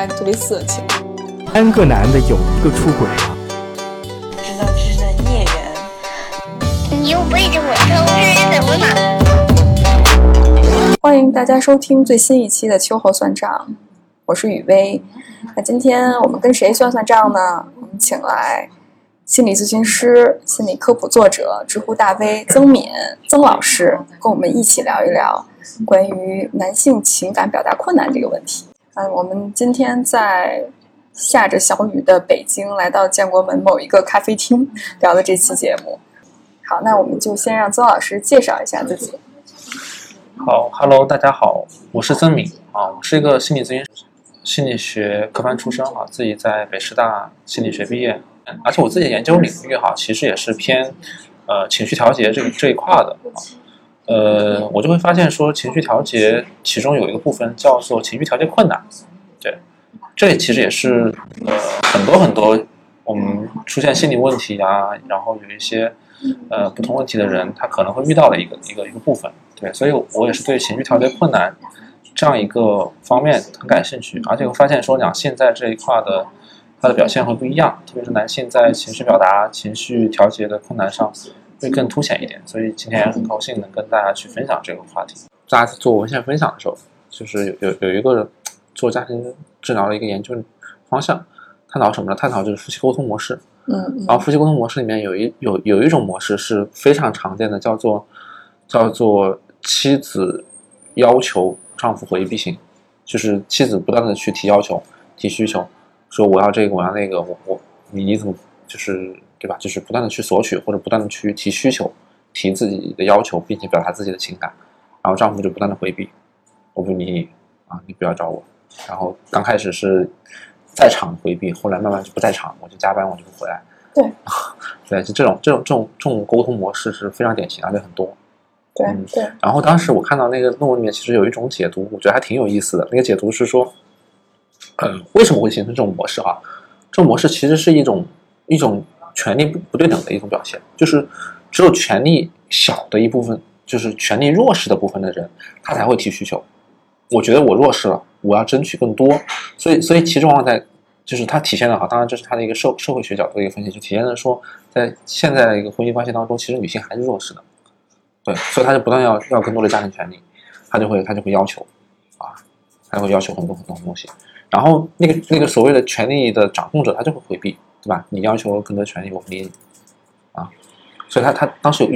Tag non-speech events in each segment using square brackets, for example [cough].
来特别色情。三个男的有一个出轨了，知道这是在孽缘。你又背着我偷吃怎么嘛？欢迎大家收听最新一期的秋后算账，我是雨薇。那今天我们跟谁算算账呢？我们请来心理咨询师、心理科普作者、知乎大 V 曾敏曾老师，跟我们一起聊一聊关于男性情感表达困难这个问题。嗯，我们今天在下着小雨的北京，来到建国门某一个咖啡厅聊的这期节目。好，那我们就先让曾老师介绍一下自己。好，Hello，大家好，我是曾敏啊，我是一个心理咨询师，心理学科班出身啊，自己在北师大心理学毕业，而且我自己研究领域哈，其实也是偏呃情绪调节这个这一块的啊，呃，我就会发现说情绪调节其中有一个部分叫做情绪调节困难，对，这其实也是呃很多很多我们出现心理问题啊，然后有一些呃不同问题的人，他可能会遇到的一个一个一个部分。对，所以我也是对情绪调节困难这样一个方面很感兴趣，而且我发现说两性在这一块的它的表现会不一样，特别是男性在情绪表达、情绪调节的困难上会更凸显一点。所以今天很高兴能跟大家去分享这个话题。大家做文献分享的时候，就是有有有一个做家庭治疗的一个研究方向，探讨什么呢？探讨就是夫妻沟通模式。嗯，然后夫妻沟通模式里面有一有有一种模式是非常常见的，叫做叫做。妻子要求丈夫回避型，就是妻子不断的去提要求、提需求，说我要这个，我要那个，我我你你怎么就是对吧？就是不断的去索取或者不断的去提需求、提自己的要求，并且表达自己的情感，然后丈夫就不断的回避，我不理你啊，你不要找我。然后刚开始是在场回避，后来慢慢就不在场，我就加班，我就不回来。对，[laughs] 对，就这种这种这种这种沟通模式是非常典型，而且很多。对对，然后当时我看到那个论文里面，其实有一种解读，我觉得还挺有意思的。那个解读是说，嗯，为什么会形成这种模式啊？这种模式其实是一种一种权力不不对等的一种表现，就是只有权力小的一部分，就是权力弱势的部分的人，他才会提需求。我觉得我弱势了，我要争取更多，所以所以其中往往在就是它体现的哈，当然这是它的一个社社会学角度的一个分析，就体现的说，在现在的一个婚姻关系当中，其实女性还是弱势的。对，所以他就不断要要更多的家庭权利，他就会他就会要求，啊，他会要求很多很多东西，然后那个那个所谓的权利的掌控者，他就会回避，对吧？你要求更多权利，我不理你，啊，所以他他当时有，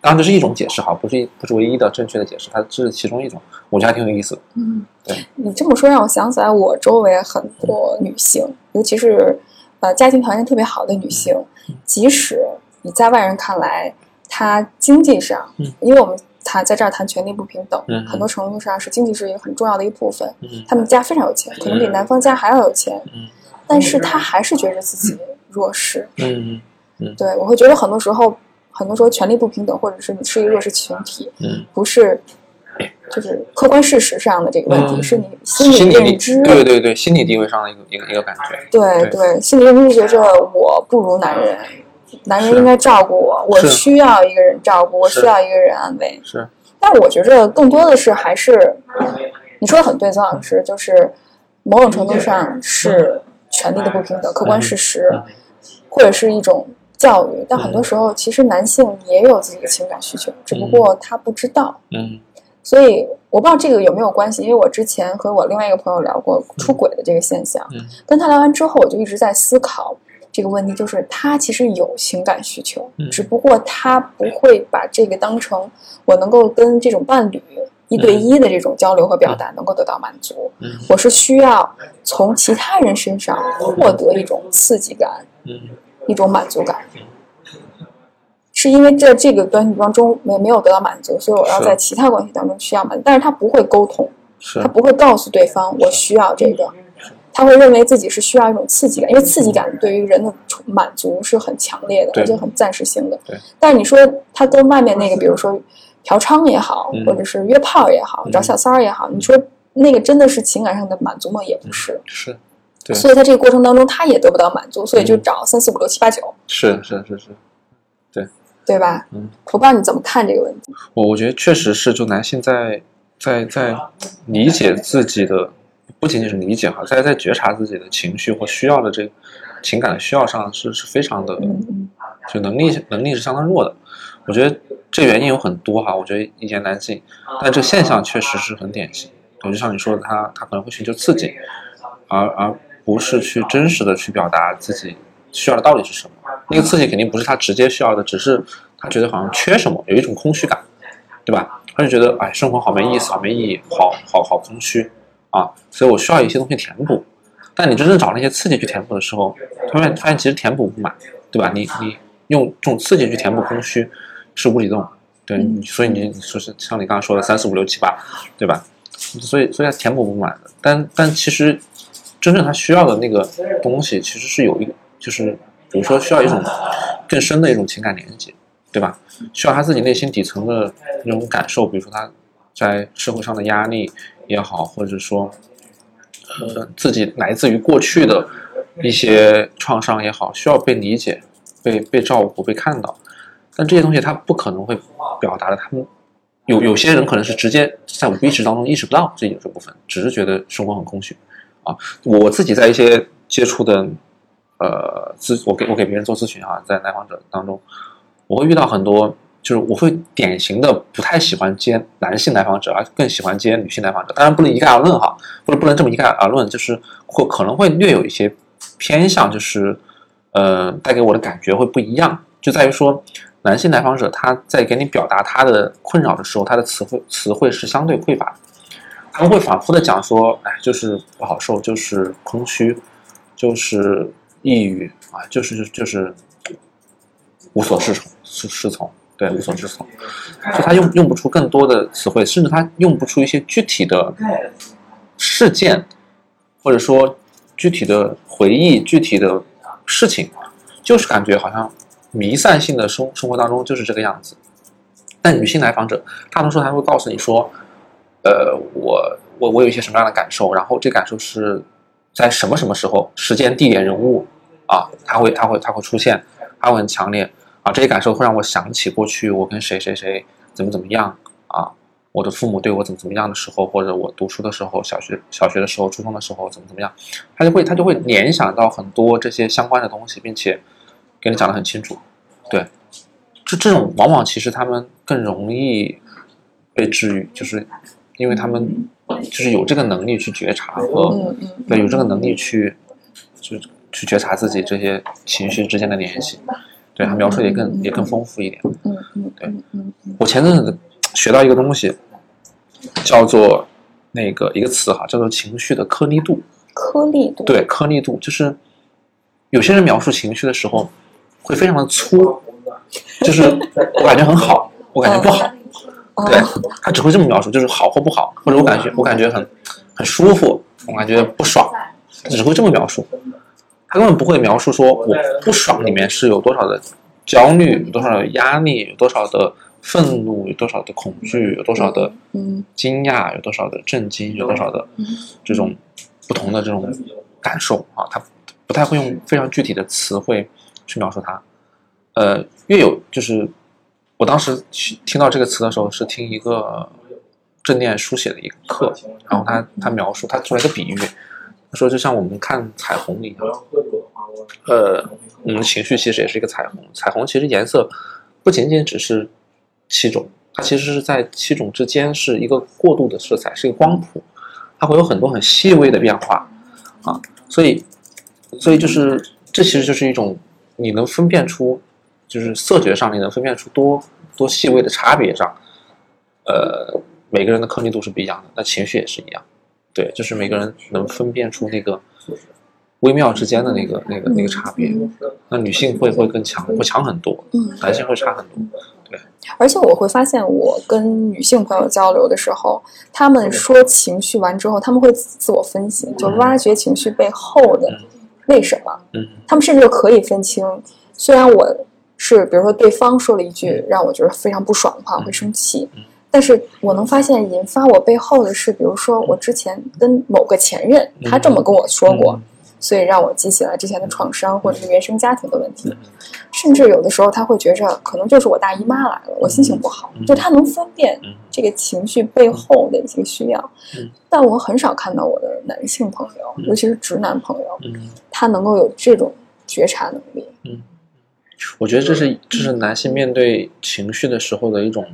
当然这是一种解释哈，不是不是唯一的正确的解释，它这是其中一种，我觉得还挺有意思。嗯，对你这么说让我想起来，我周围很多女性，尤其是呃家庭条件特别好的女性，即使你在外人看来。她经济上，因为我们谈在这儿谈权利不平等，很多程度上是经济是一个很重要的一部分。他们家非常有钱，可能比男方家还要有钱，但是他还是觉得自己弱势。嗯嗯对，我会觉得很多时候，很多时候权力不平等，或者是你是一个弱势群体，不是就是客观事实上的这个问题，是你心理认知，对对对，心理地位上的一个一个一个感觉。对对，心理认知觉着我不如男人。男人应该照顾我，我需要一个人照顾，我需要一个人安慰。是，但我觉着更多的是还是，你说的很对，曾老师，就是某种程度上是权利的不平等，客观事实，或者是一种教育。但很多时候，其实男性也有自己的情感需求，只不过他不知道。嗯。所以我不知道这个有没有关系，因为我之前和我另外一个朋友聊过出轨的这个现象，跟他聊完之后，我就一直在思考。这个问题就是他其实有情感需求，只不过他不会把这个当成我能够跟这种伴侣一对一的这种交流和表达能够得到满足。我是需要从其他人身上获得一种刺激感，一种满足感。是因为在这个关系当中没没有得到满足，所以我要在其他关系当中需要满足。但是他不会沟通，他不会告诉对方我需要这个。他会认为自己是需要一种刺激感，因为刺激感对于人的满足是很强烈的，而且很暂时性的。但是你说他跟外面那个，比如说嫖娼也好，或者是约炮也好，找小三儿也好，你说那个真的是情感上的满足吗？也不是。是。所以在这个过程当中，他也得不到满足，所以就找三四五六七八九。是是是是。对。对吧？嗯。我不知道你怎么看这个问题。我我觉得确实是，就男性在在在理解自己的。不仅仅是理解哈，在在觉察自己的情绪或需要的这个情感的需要上是是非常的，嗯就能力能力是相当弱的。我觉得这原因有很多哈，我觉得一言难尽，但这个现象确实是很典型。就像你说的，他他可能会寻求刺激，而而不是去真实的去表达自己需要的到底是什么。那个刺激肯定不是他直接需要的，只是他觉得好像缺什么，有一种空虚感，对吧？他就觉得哎，生活好没意思，好没意义，好好好空虚啊，所以我需要一些东西填补。但你真正找那些刺激去填补的时候，突然发现其实填补不满，对吧？你你用这种刺激去填补空虚是无底洞，对，所以你说是像你刚刚说的三四五六七八，对吧？所以所以它填补不满的。但但其实真正他需要的那个东西，其实是有一个，就是比如说需要一种更深的一种情感连接，对吧？需要他自己内心底层的那种感受，比如说他在社会上的压力也好，或者说呃自己来自于过去的一些创伤也好，需要被理解、被被照顾、被看到。但这些东西他不可能会表达的，他们有有些人可能是直接在无意识当中意识不到自己这部分，只是觉得生活很空虚啊。我自己在一些接触的呃咨，我给我给别人做咨询啊，在来访者当中，我会遇到很多，就是我会典型的不太喜欢接男性来访者，而更喜欢接女性来访者。当然不能一概而论哈，不是不能这么一概而论，就是会可能会略有一些偏向，就是呃带给我的感觉会不一样，就在于说。男性来访者他在给你表达他的困扰的时候，他的词汇词汇是相对匮乏的，他们会反复的讲说，哎，就是不好受，就是空虚，就是抑郁啊，就是就是无所适从，适适从，对，无所适从，就他用用不出更多的词汇，甚至他用不出一些具体的事件，或者说具体的回忆、具体的事情，就是感觉好像。弥散性的生生活当中就是这个样子，但女性来访者，大多数她会告诉你说，呃，我我我有一些什么样的感受，然后这感受是在什么什么时候、时间、地点、人物啊，它会它会它会出现，它会很强烈啊，这些感受会让我想起过去我跟谁谁谁怎么怎么样啊，我的父母对我怎么怎么样的时候，或者我读书的时候，小学小学的时候、初中的时候怎么怎么样，他就会他就会联想到很多这些相关的东西，并且。给你讲的很清楚，对，就这种往往其实他们更容易被治愈，就是因为他们就是有这个能力去觉察和对有这个能力去就去觉察自己这些情绪之间的联系，对他描述也更也更丰富一点，嗯嗯，对，我前阵子学到一个东西，叫做那个一个词哈，叫做情绪的颗粒度，颗粒度，对，颗粒度就是有些人描述情绪的时候。会非常的粗，就是我感觉很好，我感觉不好，对他只会这么描述，就是好或不好，或者我感觉我感觉很很舒服，我感觉不爽，他只会这么描述，他根本不会描述说我不爽里面是有多少的焦虑，有多少的压力，有多少的愤怒，有多少的恐惧，有多少的惊讶，有多少的震惊，有多少的这种不同的这种感受啊，他不太会用非常具体的词汇。去描述它，呃，越有就是我当时去听到这个词的时候，是听一个正念书写的一个课，然后他他描述他做了一个比喻，他说就像我们看彩虹一样，呃，我们情绪其实也是一个彩虹，彩虹其实颜色不仅仅只是七种，它其实是在七种之间是一个过渡的色彩，是一个光谱，它会有很多很细微的变化啊，所以所以就是这其实就是一种。你能分辨出，就是色觉上你能分辨出多多细微的差别上，呃，每个人的颗粒度是不一样的，那情绪也是一样，对，就是每个人能分辨出那个微妙之间的那个那个那个差别。那女性会会更强，会强很多，嗯，男性会差很多，对。而且我会发现，我跟女性朋友交流的时候，他们说情绪完之后，他们会自我分析，就挖掘情绪背后的。为什么？嗯，他们甚至可以分清。虽然我是，比如说对方说了一句让我觉得非常不爽的话，会生气，但是我能发现引发我背后的是，比如说我之前跟某个前任，他这么跟我说过，所以让我记起了之前的创伤或者是原生家庭的问题。甚至有的时候他会觉着可能就是我大姨妈来了，我心情不好，就他能分辨这个情绪背后的一些需要。但我很少看到我的男性朋友，尤其是直男朋友，他能够有这种觉察能力。嗯，我觉得这是这是男性面对情绪的时候的一种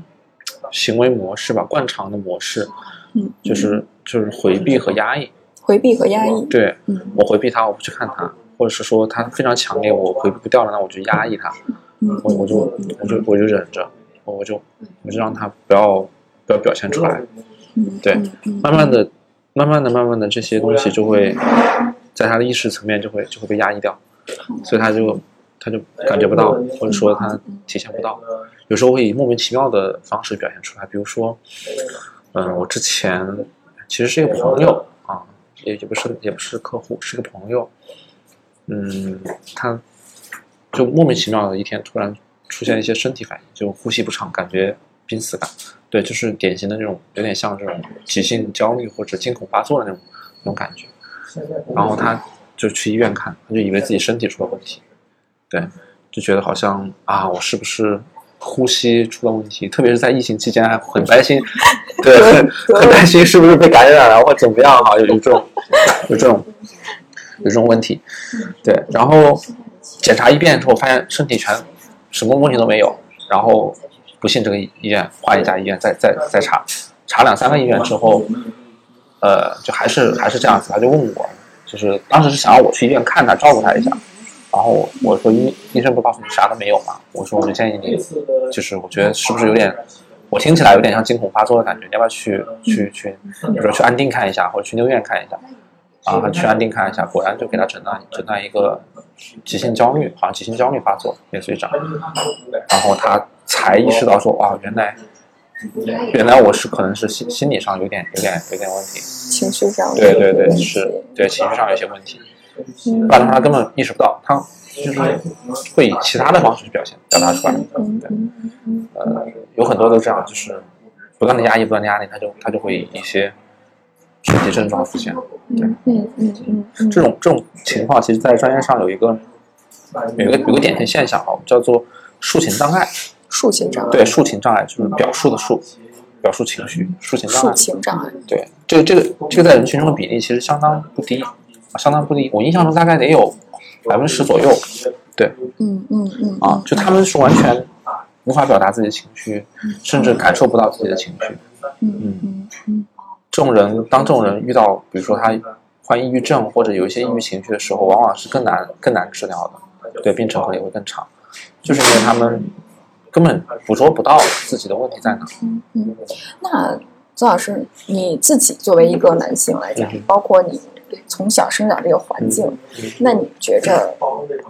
行为模式吧，惯常的模式。嗯，就是就是回避和压抑，回避和压抑。对，嗯，我回避他，我不去看他，或者是说他非常强烈，我回避不掉了，那我就压抑他，嗯，我我就我就我就忍着，我就我就让他不要不要表现出来。嗯，对慢慢的、慢慢的、慢慢的，这些东西就会在他的意识层面就会就会被压抑掉，所以他就他就感觉不到，或者说他体现不到，有时候会以莫名其妙的方式表现出来，比如说，嗯，我之前其实是一个朋友啊，也也不是也不是客户，是个朋友，嗯，他就莫名其妙的一天突然出现一些身体反应，就呼吸不畅，感觉濒死感。对，就是典型的那种，有点像这种急性焦虑或者惊恐发作的那种那种感觉。然后他就去医院看，他就以为自己身体出了问题，对，就觉得好像啊，我是不是呼吸出了问题？特别是在疫情期间，还很担心，[laughs] 对，很很担心是不是被感染了或怎么样哈，有有这种有这种有这种问题，对，然后检查一遍之后，发现身体全什么问题都没有，然后不信这个医院换一家医院再再再查，查两三个医院之后，呃，就还是还是这样子，他就问我，就是当时是想让我去医院看他，照顾他一下，然后我说医医生不告诉你啥都没有嘛，我说我就建议你，就是我觉得是不是有点，我听起来有点像惊恐发作的感觉，你要不要去去去，比如说去安定看一下，或者去六院看一下，啊，他去安定看一下，果然就给他诊断诊断一个急性焦虑，好像急性焦虑发作，类似于这样，然后他才意识到说，哇，原来原来我是可能是心心理上有点有点有点问题，情绪上的对对对，是对情绪上有些问题，嗯。不然的话他根本意识不到，他就是会以其他的方式去表现表达出来，对，呃，有很多都这样，就是不断的压抑，不断的压力，他就他就会以一些身体症状出现，对。嗯嗯嗯这种这种情况，其实在专业上有一个有一个有个典型现象啊，叫做抒情障碍。抒情障碍，对，抒情障碍就是表述的述，表述情绪，抒情障抒碍。情障碍，对，这个这个这个在人群中的比例其实相当不低，啊相当不低。我印象中大概得有百分之十左右。对嗯嗯嗯啊，就他们是完全无法表达自己的情绪，甚至感受不到自己的情绪。嗯嗯嗯这种人，当这种人遇到，比如说他患抑郁症或者有一些抑郁情绪的时候，往往是更难更难治疗的，对，病程可能也会更长，就是因为他们根本捕捉不到自己的问题在哪。嗯嗯。那曾老师，你自己作为一个男性来讲嗯，包括你从小生长这个环境，嗯那你觉着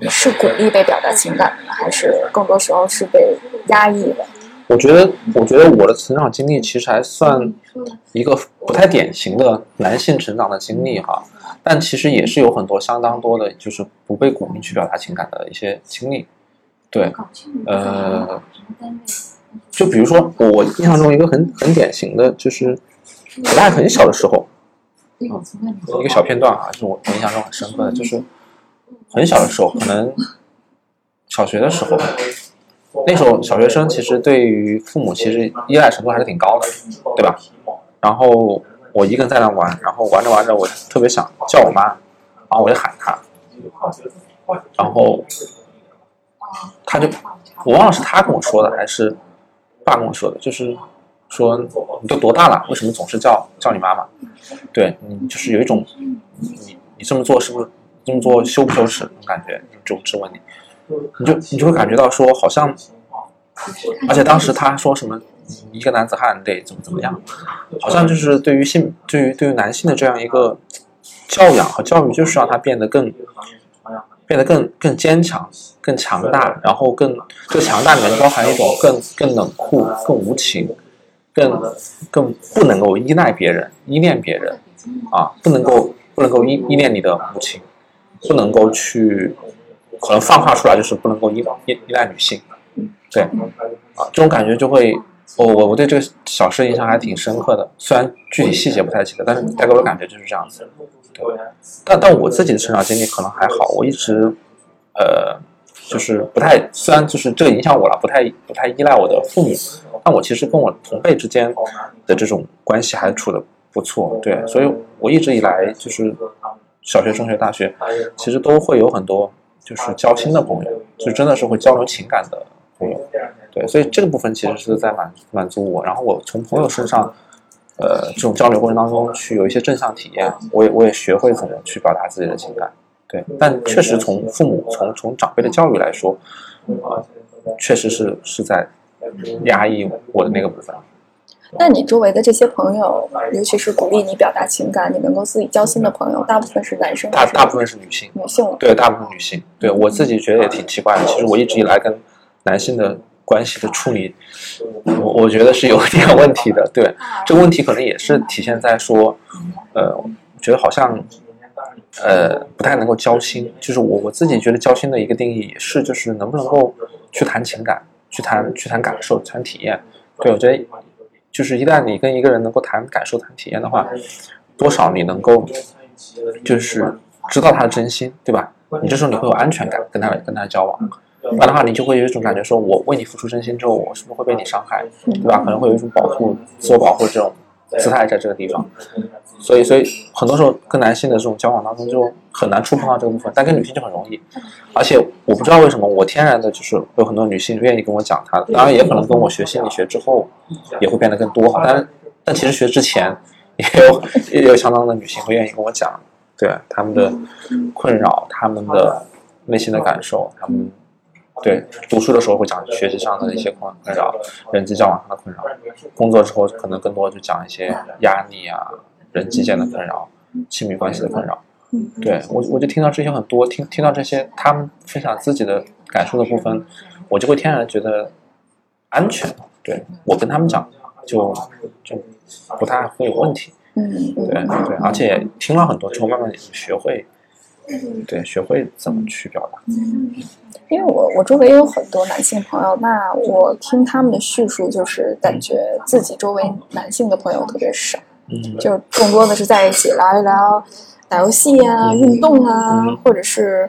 你是鼓励被表达情感的，还是更多时候是被压抑的？我觉得，我觉得我的成长经历其实还算一个不太典型的男性成长的经历哈，但其实也是有很多相当多的，就是不被鼓励去表达情感的一些经历。对，呃，就比如说我我印象中一个很很典型的，就是我大概很小的时候，一个小片段啊，就是我我印象中很深刻的，就是很小的时候，可能小学的时候，[laughs] 那时候小学生其实对于父母其实依赖程度还是挺高的，对吧？然后我一个人在那玩，然后玩着玩着，我特别想叫我妈，然后我就喊她，然后他就我忘了是他跟我说的还是爸跟我说的，就是说你都多大了，为什么总是叫叫你妈妈？对你就是有一种你你这么做是不是这么做羞不羞耻那种感觉，就质问你，你就你就会感觉到说好像，而且当时他说什么一个男子汉得怎么怎么样，好像就是对于性对于对于男性的这样一个教养和教育，就是让他变得更变得更更坚强、更强大，然后更这个强大里面包含一种更更冷酷、更无情、更更不能够依赖别人、依恋别人啊，不能够不能够依依恋你的母亲，不能够去可能泛化出来就是不能够依依依赖女性，对啊，这种感觉就会。我我我对这个小事印象还挺深刻的，虽然具体细节不太记得，但是带给我的感觉就是这样子。对但但我自己的成长经历可能还好，我一直呃就是不太，虽然就是这个影响我了，不太不太依赖我的父母，但我其实跟我同辈之间的这种关系还处的不错，对，所以我一直以来就是小学、中学、大学，其实都会有很多就是交心的朋友，就真的是会交流情感的朋友，对，所以这个部分其实是在满满足我，然后我从朋友身上。呃，这种交流过程当中去有一些正向体验，我也我也学会怎么去表达自己的情感，对。但确实从父母从从长辈的教育来说，啊，确实是是在压抑我的那个部分。那你周围的这些朋友，尤其是鼓励你表达情感、你能够自己交心的朋友，大部分是男生？大大部分是女性。女性。对，大部分女性。对我自己觉得也挺奇怪的。其实我一直以来跟男性的。关系的处理，我我觉得是有点问题的。对，这个问题可能也是体现在说，呃，觉得好像，呃，不太能够交心。就是我我自己觉得交心的一个定义也是，就是能不能够去谈情感，去谈去谈感受，谈体验。对我觉得，就是一旦你跟一个人能够谈感受、谈体验的话，多少你能够，就是知道他的真心，对吧？你这时候你会有安全感，跟他跟他交往。不然的话，你就会有一种感觉，说我为你付出真心之后，我是不是会被你伤害，对吧？可能会有一种保护、自我保护这种姿态在这个地方。所以，所以很多时候跟男性的这种交往当中，就很难触碰到这个部分，但跟女性就很容易。而且我不知道为什么，我天然的就是有很多女性愿意跟我讲她，当然也可能跟我学心理学之后也会变得更多。但但其实学之前也有也有相当的女性会愿意跟我讲，对他们的困扰、他们的内心的感受、他们。对，读书的时候会讲学习上的一些困困扰，人际交往上的困扰；工作之后可能更多就讲一些压力啊、人际间的困扰、亲密关系的困扰。对我，我就听到这些很多，听听到这些他们分享自己的感受的部分，我就会天然觉得安全。对我跟他们讲，就就不太会有问题。嗯，对对，而且听了很多之后，慢慢也学会。对，学会怎么去表达。因为我我周围也有很多男性朋友，那我听他们的叙述，就是感觉自己周围男性的朋友特别少，嗯，就更多的是在一起聊一聊打游戏啊、运动啊，或者是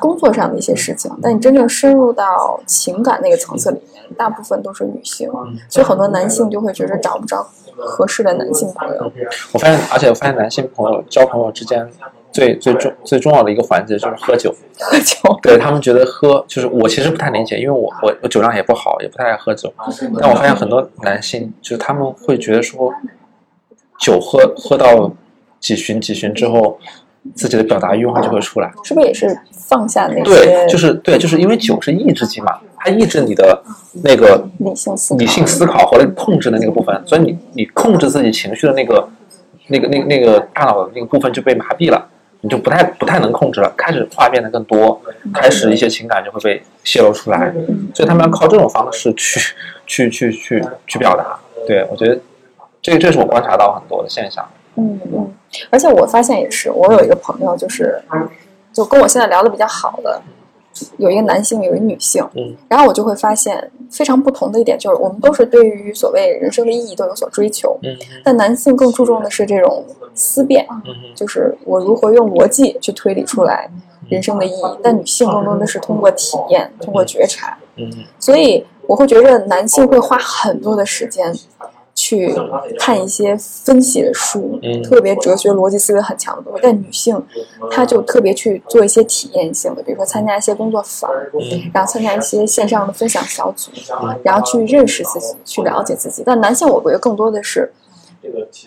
工作上的一些事情。但你真正深入到情感那个层次里面，大部分都是女性，所以很多男性就会觉得找不着合适的男性朋友。我发现，而且我发现男性朋友交朋友之间。最最重最重要的一个环节就是喝酒，[laughs] 喝酒。对他们觉得喝就是我其实不太理解，因为我我我酒量也不好，也不太爱喝酒。但我发现很多男性就是他们会觉得说，酒喝喝到几巡几巡之后，自己的表达欲望就会出来。是不是也是放下那些？对，就是对，就是因为酒是抑制剂嘛，它抑制你的那个理性思理性思考和控制的那个部分，所以你你控制自己情绪的那个那个那那个大脑的那个部分就被麻痹了。你就不太不太能控制了，开始话变得更多，开始一些情感就会被泄露出来，所以他们要靠这种方式去去去去去表达。对我觉得，这这是我观察到很多的现象。嗯嗯，而且我发现也是，我有一个朋友，就是就跟我现在聊的比较好的。有一个男性，有一个女性，嗯，然后我就会发现非常不同的一点，就是我们都是对于所谓人生的意义都有所追求，嗯，但男性更注重的是这种思辨，嗯，就是我如何用逻辑去推理出来人生的意义，但女性更多的是通过体验，通过觉察，嗯，所以我会觉得男性会花很多的时间。去看一些分析的书，特别哲学、逻辑思维很强的东西。但女性，她就特别去做一些体验性的，比如说参加一些工作坊，然后参加一些线上的分享小组，然后去认识自己，去了解自己。但男性，我觉得更多的是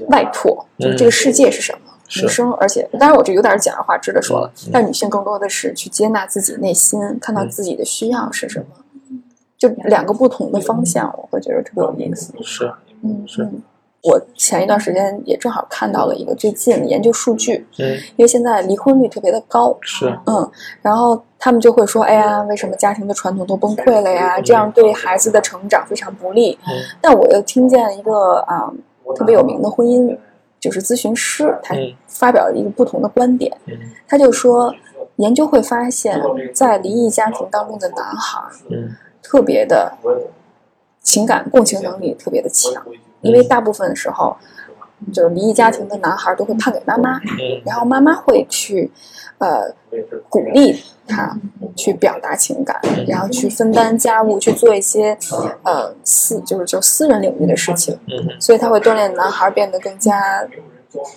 外拓，就是这个世界是什么。女生，而且当然我这有点简而化之的说了，但女性更多的是去接纳自己内心，看到自己的需要是什么。就两个不同的方向，我会觉得特别有意思。是。嗯，是我前一段时间也正好看到了一个最近的研究数据，嗯，因为现在离婚率特别的高，是，嗯，然后他们就会说，哎呀，为什么家庭的传统都崩溃了呀？这样对孩子的成长非常不利。嗯，但我又听见一个啊特别有名的婚姻就是咨询师，他发表了一个不同的观点，他就说，研究会发现，在离异家庭当中的男孩，嗯，特别的。情感共情能力特别的强，因为大部分时候，就是离异家庭的男孩都会判给妈妈，嗯然后妈妈会去呃鼓励他去表达情感，然后去分担家务，去做一些呃私就是就私人领域的事情，嗯所以他会锻炼男孩变得更加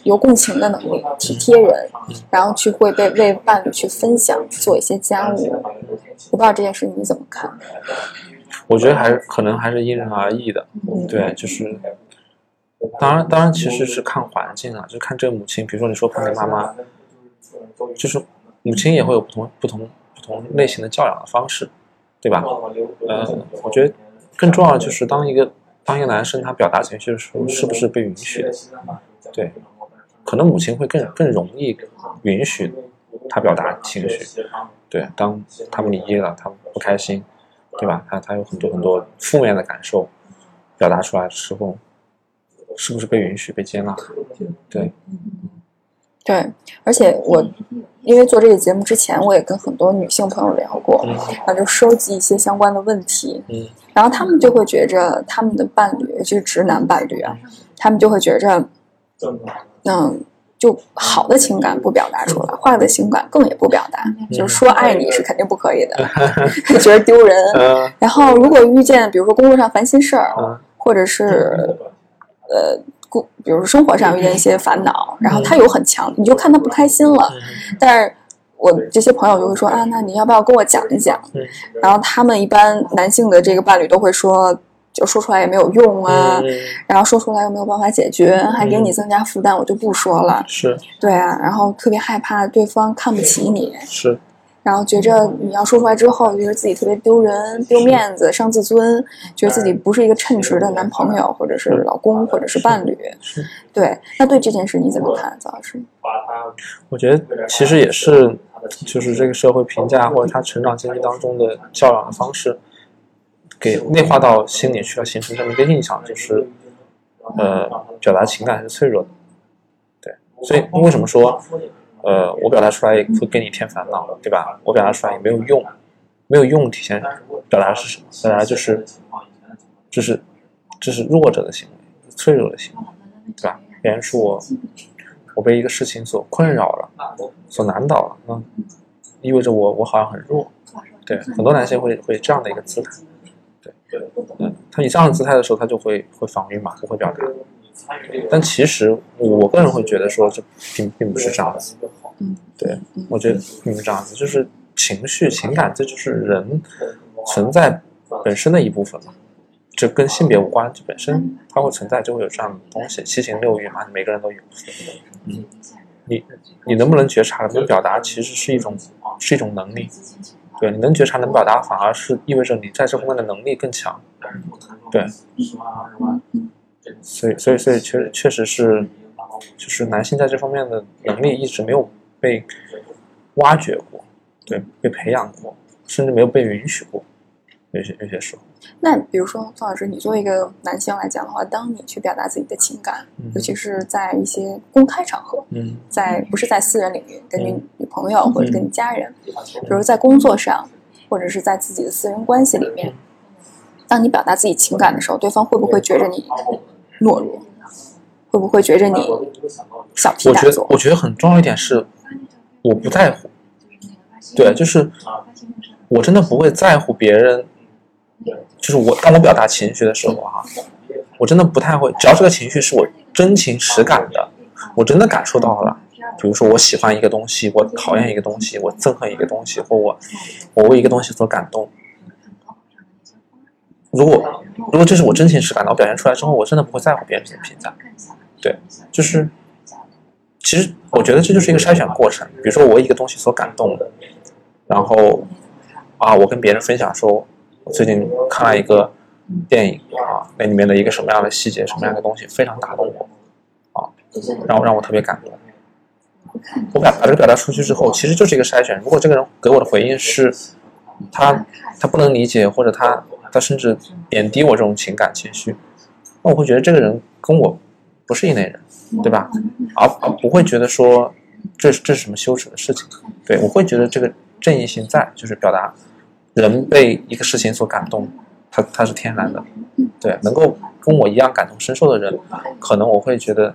有共情的能力，体贴人，然后去会被为伴侣去分享，做一些家务。我不知道这件事你怎么看？我觉得还是可能还是因人而异的，嗯对，就是，当然当然其实是看环境啊，就是看这个母亲，比如说你说判给妈妈，就是母亲也会有不同不同不同类型的教养的方式，对吧？呃，我觉得更重要的就是当一个当一个男生他表达情绪的时候，是不是被允许的？对，可能母亲会更更容易允许他表达情绪，对，当他们离异了，他们不开心，对吧？他他有很多很多负面的感受表达出来的时候，是不是被允许、被接纳？对，对，而且我因为做这个节目之前，我也跟很多女性朋友聊过，嗯。然后就收集一些相关的问题，嗯。然后他们就会觉着他们的伴侣，尤其是直男伴侣啊，他们就会觉着，嗯，就好的情感不表达出来，坏的情感更也不表达，就是说爱你是肯定不可以的，[laughs] 觉得丢人。呃 [laughs] 然后如果遇见比如说工作上烦心事儿，嗯或者是呃工，比如说生活上遇见一些烦恼，然后他有很强，你就看他不开心了，但是。我这些朋友就会说啊，那你要不要跟我讲一讲？嗯然后他们一般男性的这个伴侣都会说，就说出来也没有用啊，嗯。然后说出来又没有办法解决，还给你增加负担，我就不说了。是。对啊，然后特别害怕对方看不起你，是，然后觉着你要说出来之后，觉得自己特别丢人、丢面子、伤自尊，觉得自己不是一个称职的男朋友，或者是老公，或者是伴侣。是。对，那对这件事你怎么看，曹老师？我觉得其实也是，就是这个社会评价或者他成长经历当中的教养的方式，给内化到心里去了，形成这么一个印象，就是呃，表达情感是脆弱的。对，所以为什么说呃，我表达出来会给你添烦恼，对吧？我表达出来也没有用，没有用体现表达是什么？表达就是，就是这是弱者的行为，脆弱的行为，对吧？别人说我我被一个事情所困扰了，所难倒了，那意味着我我好像很弱。对，很多男性会会这样的一个姿态。对，嗯，他以这样的姿态的时候，他就会会防御嘛，不会表达。但其实我个人会觉得说，这并并不是这样子。嗯，对，我觉得并不是这样子，就是情绪、情感，这就是人存在本身的一部分嘛。这跟性别无关，这本身它会存在，就会有这样的东西，七情六欲嘛，每个人都有。嗯，你你能不能觉察，能不能表达，其实是一种是一种能力。对，你能觉察、能表达，反而是意味着你在这方面的能力更强。对，所以所以所以确确实是，就是男性在这方面的能力一直没有被挖掘过，对，被培养过，甚至没有被允许过，有些有些时候。那比如说，宋老师，你作为一个男性来讲的话，当你去表达自己的情感，嗯尤其是在一些公开场合，嗯在不是在私人领域，跟你嗯女朋友或者跟你家人，比如在工作上，或者是在自己的私人关系里面，当你表达自己情感的时候，对方会不会觉着你懦弱？会不会觉着你小题我觉得大做？我觉得很重要一点是，我不在乎。对，就是我真的不会在乎别人，就是我当我表达情绪的时候哈、我真的不太会，只要这个情绪是我真情实感的，我真的感受到了。比如说我喜欢一个东西，我讨厌一个东西，我憎恨一个东西，或我我为一个东西所感动。如果如果这是我真情实感的，我表现出来之后，我真的不会在乎别人怎么评价。对，就是其实我觉得这就是一个筛选过程。比如说我为一个东西所感动，然后啊，我跟别人分享说，我最近看了一个电影啊，那里面的一个什么样的细节，什么样的东西非常打动我啊，让我让我特别感动。我表把这个表达出去之后，其实就是一个筛选。如果这个人给我的回应是他他不能理解，或者他他甚至贬低我这种情感情绪，那我会觉得这个人跟我不是一类人，对吧？而而不会觉得说这是这是什么羞耻的事情，对我会觉得这个正义性在，就是表达人被一个事情所感动，他他是天然的，对，能够跟我一样感同身受的人，可能我会觉得，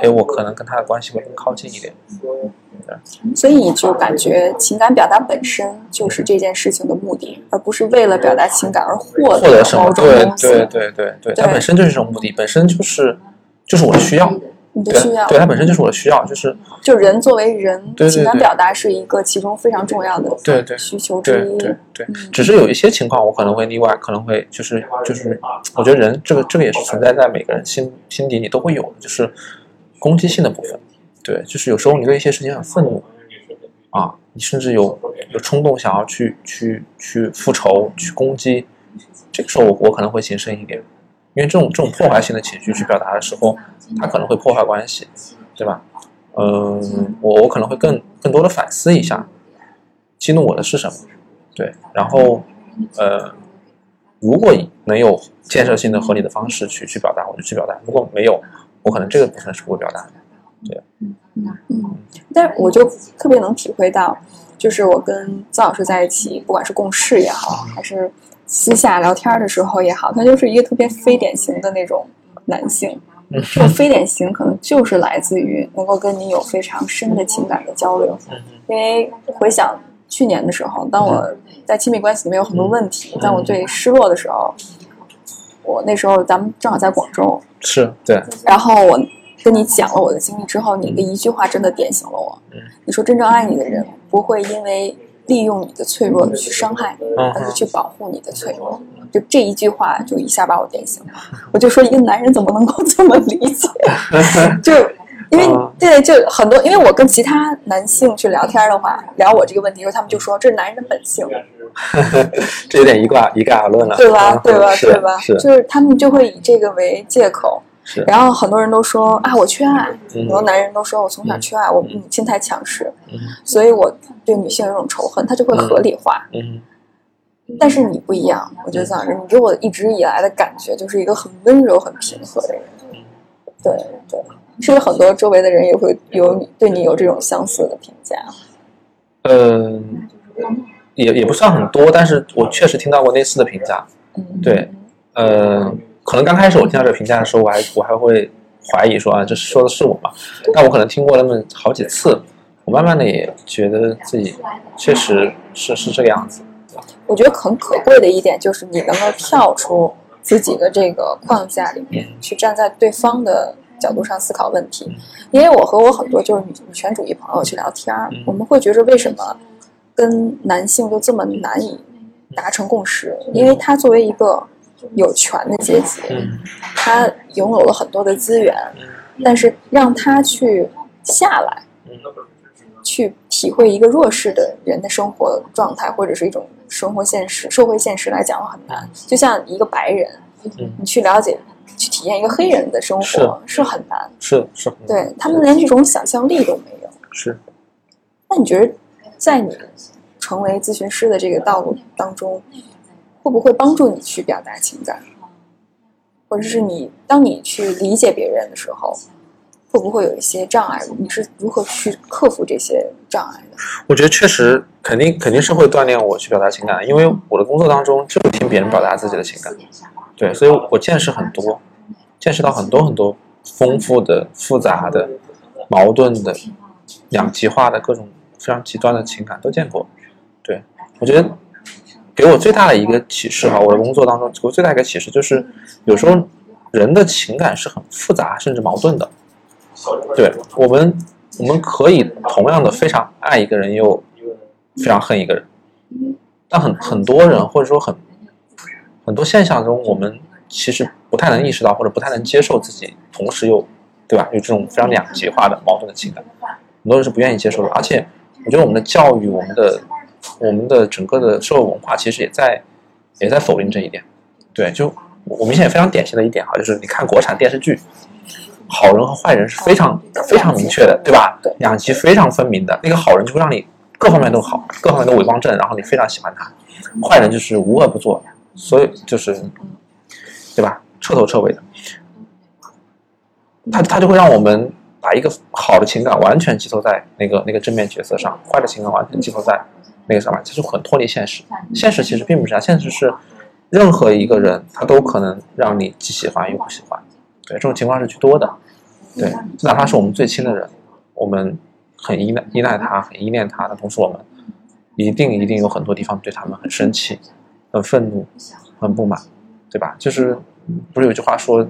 哎，我可能跟他的关系会更靠近一点。对所以你就感觉情感表达本身就是这件事情的目的，而不是为了表达情感而获获得什么？对。对对对对，它本身就是这种目的，本身就是就是我的需要，对你的需要，对，它本身就是我的需要，就是就人作为人，对对对情感表达是一个其中非常重要的对对需求对之一。对对，只是有一些情况我可能会例外，可能会就是就是，我觉得人这个这个也是存在在每个人心心底里都会有的，就是攻击性的部分。对，就是有时候你对一些事情很愤怒啊，你甚至有有冲动想要去去去复仇、去攻击，这个时候我我可能会谨慎一点，因为这种这种破坏性的情绪去表达的时候，它可能会破坏关系，对吧？嗯，我我可能会更更多的反思一下，激怒我的是什么？对，然后呃，如果能有建设性的、合理的方式去去表达，我就去表达；如果没有，我可能这个部分是不会表达的。对，嗯但我就特别能体会到，就是我跟曾老师在一起，不管是共事也好，还是私下聊天的时候也好，他就是一个特别非典型的那种男性。这种非典型可能就是来自于能够跟你有非常深的情感的交流。因为回想去年的时候，当我在亲密关系里面有很多问题，当我最失落的时候，我那时候咱们正好在广州，是对，然后我跟你讲了我的经历之后，你的一句话真的点醒了我。嗯你说真正爱你的人不会因为利用你的脆弱去伤害你，嗯而是去保护你的脆弱。就这一句话，就一下把我点醒了。我就说，一个男人怎么能够这么理解？[laughs] 就因为嗯对，就很多，因为我跟其他男性去聊天的话，聊我这个问题的时候，他们就说这是男人的本性，[laughs] 这有点一概一概而论了，对吧？嗯对吧？对吧？是就是他们就会以这个为借口，是，然后很多人都说啊，我缺爱，嗯。很多男人都说我从小缺爱，我母亲太强势，嗯。所以我对女性有种仇恨，他就会合理化。嗯。但是你不一样，我觉得蒋老师，你给我一直以来的感觉就是一个很温柔、很平和的人。对对，是不是很多周围的人也会有你对你有这种相似的评价？嗯，也也不算很多，但是我确实听到过类似的评价。嗯，对，呃，可能刚开始我听到这个评价的时候，我还我还会怀疑说啊，这说的是我吗？但我可能听过那么好几次，我慢慢的也觉得自己确实是是这个样子。我觉得很可贵的一点就是你能够跳出自己的这个框架里面，去站在对方的角度上思考问题。因为我和我很多就是女女权主义朋友去聊天儿，我们会觉着为什么跟男性就这么难以达成共识？因为他作为一个有权的阶级，嗯。他拥有了很多的资源，但是让他去下来，去体会一个弱势的人的生活状态，或者是一种生活现实、社会现实来讲很难。就像一个白人，嗯。你去了解、去体验一个黑人的生活是。很难，是是。对他们连这种想象力都没有。是，那你觉得，在你成为咨询师的这个道路当中，会不会帮助你去表达情感，或者是你当你去理解别人的时候，会不会有一些障碍？你是如何去克服这些障碍的？我觉得确实肯定肯定是会锻炼我去表达情感，因为我的工作当中就是听别人表达自己的情感，对，所以我见识很多，见识到很多很多丰富的、复杂的、矛盾的、两极化的各种非常极端的情感都见过。对我觉得给我最大的一个启示哈，我的工作当中给我最大一个启示就是，有时候人的情感是很复杂甚至矛盾的。对我们，我们可以同样的非常爱一个人，又非常恨一个人。但很很多人或者说很很多现象中，我们其实不太能意识到，或者不太能接受自己，同时又对吧？有这种非常两极化的矛盾的情感，很多人是不愿意接受的。而且，我觉得我们的教育，我们的我们的整个的社会文化，其实也在也在否定这一点。对，就我明显也非常典型的一点哈，就是你看国产电视剧，好人和坏人是非常非常明确的，对吧？对两极非常分明的。那个好人就会让你各方面都好，各方面都伪光正，然后你非常喜欢他；坏人就是无恶不作，所以就是，对吧？彻头彻尾的。他他就会让我们把一个好的情感完全寄托在那个那个正面角色上，坏的情感完全寄托在那个什么，这就很脱离现实。现实其实并不是这样，现实是任何一个人他都可能让你既喜欢又不喜欢，对这种情况是居多的，对，哪怕是我们最亲的人，我们很依赖依赖他，很依恋他的同时，我们一定一定有很多地方对他们很生气、很愤怒、很不满，对吧？就是不是有句话说，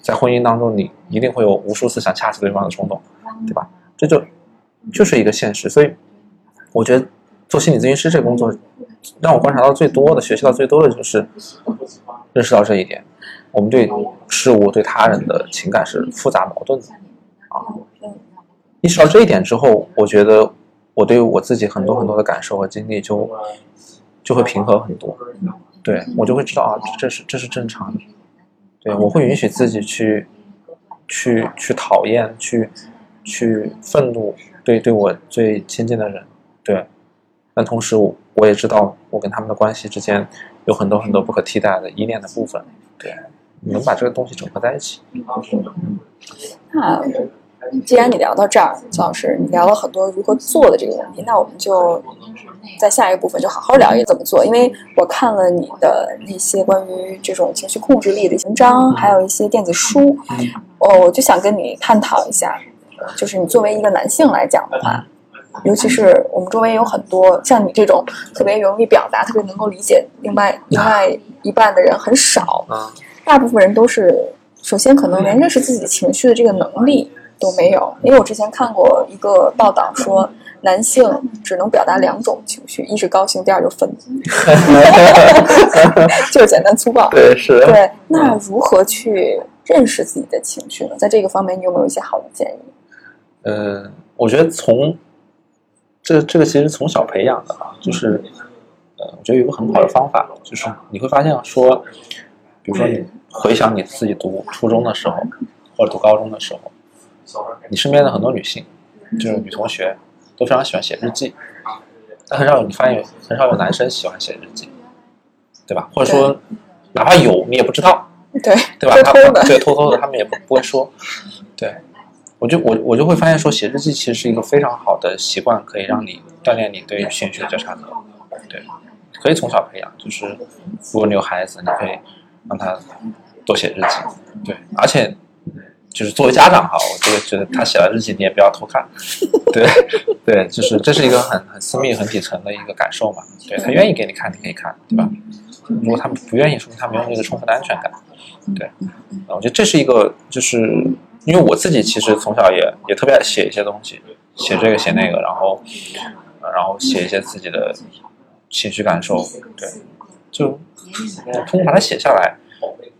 在婚姻当中，你一定会有无数次想掐死对方的冲动，对吧？这就就是一个现实，所以我觉得做心理咨询师这个工作，让我观察到最多的、学习到最多的就是认识到这一点：我们对事物、对他人的情感是复杂矛盾的啊。意识到这一点之后，我觉得我对我自己很多很多的感受和经历就就会平和很多。对我就会知道啊，这是这是正常的。对我会允许自己去去去讨厌去。去愤怒，对对我最亲近的人，对，但同时我我也知道，我跟他们的关系之间有很多很多不可替代的依恋的部分，对，能把这个东西整合在一起。那既然你聊到这儿，姜老师，你聊了很多如何做的这个问题，那我们就在下一个部分就好好聊一怎么做。因为我看了你的那些关于这种情绪控制力的文章，还有一些电子书，哦，我就想跟你探讨一下。就是你作为一个男性来讲的话，尤其是我们周围有很多像你这种特别容易表达、特别能够理解另外另外一半的人很少。大部分人都是首先可能连认识自己情绪的这个能力都没有。因为我之前看过一个报道说，男性只能表达两种情绪，一是高兴，第二就愤怒，[laughs] 就是简单粗暴。对，是。对，那如何去认识自己的情绪呢？在这个方面，你有没有一些好的建议？呃，我觉得从这这个其实从小培养的啊，就是呃，我觉得有个很好的方法，就是你会发现说，比如说你回想你自己读初中的时候，或者读高中的时候，你身边的很多女性，就是女同学，都非常喜欢写日记，但很少有你发现有很少有男生喜欢写日记，对吧？或者说哪怕有你也不知道，对对吧？[laughs] 偷偷的，对偷偷的，他们也不不会说，[laughs] 对。我就我我就会发现说写日记其实是一个非常好的习惯，可以让你锻炼你对兴趣的觉察能力。对，可以从小培养。就是如果你有孩子，你可以让他多写日记。对，而且就是作为家长哈，我就会觉得他写了日记你也不要偷看。对对，就是这是一个很很私密、很底层的一个感受嘛。对他愿意给你看，你可以看，对吧？如果他们不愿意，说明他没有那个充分的安全感。对，我觉得这是一个就是。因为我自己其实从小也也特别爱写一些东西，写这个写那个，然后，然后写一些自己的情绪感受，对，就通过把它写下来，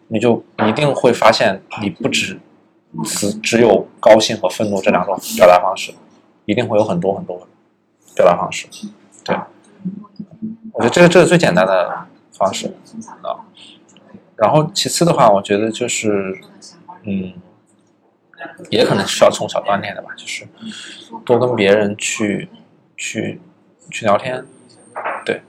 你就一定会发现你不只只只有高兴和愤怒这两种表达方式，一定会有很多很多表达方式，对，我觉得这个这是最简单的方式啊，然后其次的话，我觉得就是嗯。也可能需要从小锻炼的吧，就是多跟别人去去去聊天。对，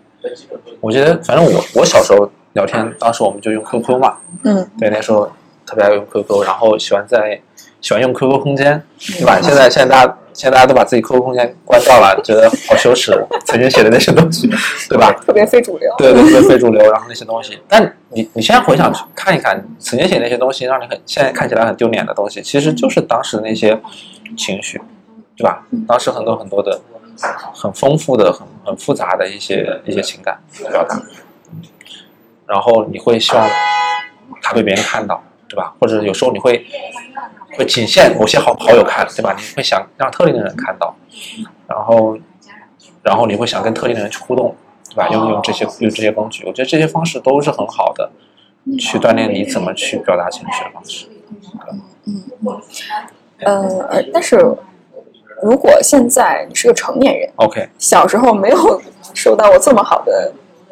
我觉得反正我我小时候聊天，当时我们就用 QQ 嘛，嗯，对，那时候特别爱用 QQ，然后喜欢在喜欢用 QQ 空间，对吧？现在现在大家。现在大家都把自己 QQ 空间关掉了，觉得好羞耻。曾经写的那些东西，对吧？特别非主流。对对对，非主流。然后那些东西，但你你现在回想去看一看，曾经写那些东西，让你很现在看起来很丢脸的东西，其实就是当时那些情绪，对吧？当时很多很多的很丰富的、很很复杂的一些一些情感表达。然后你会希望他被别人看到，对吧？或者有时候你会。会仅限某些好好友看，对吧？你会想让特定的人看到，然后，然后你会想跟特定的人去互动，对吧？用用这些用这些工具，我觉得这些方式都是很好的，去锻炼你怎么去表达情绪的方式。嗯嗯呃，但是如果现在你是个成年人，OK，小时候没有受到过这么好的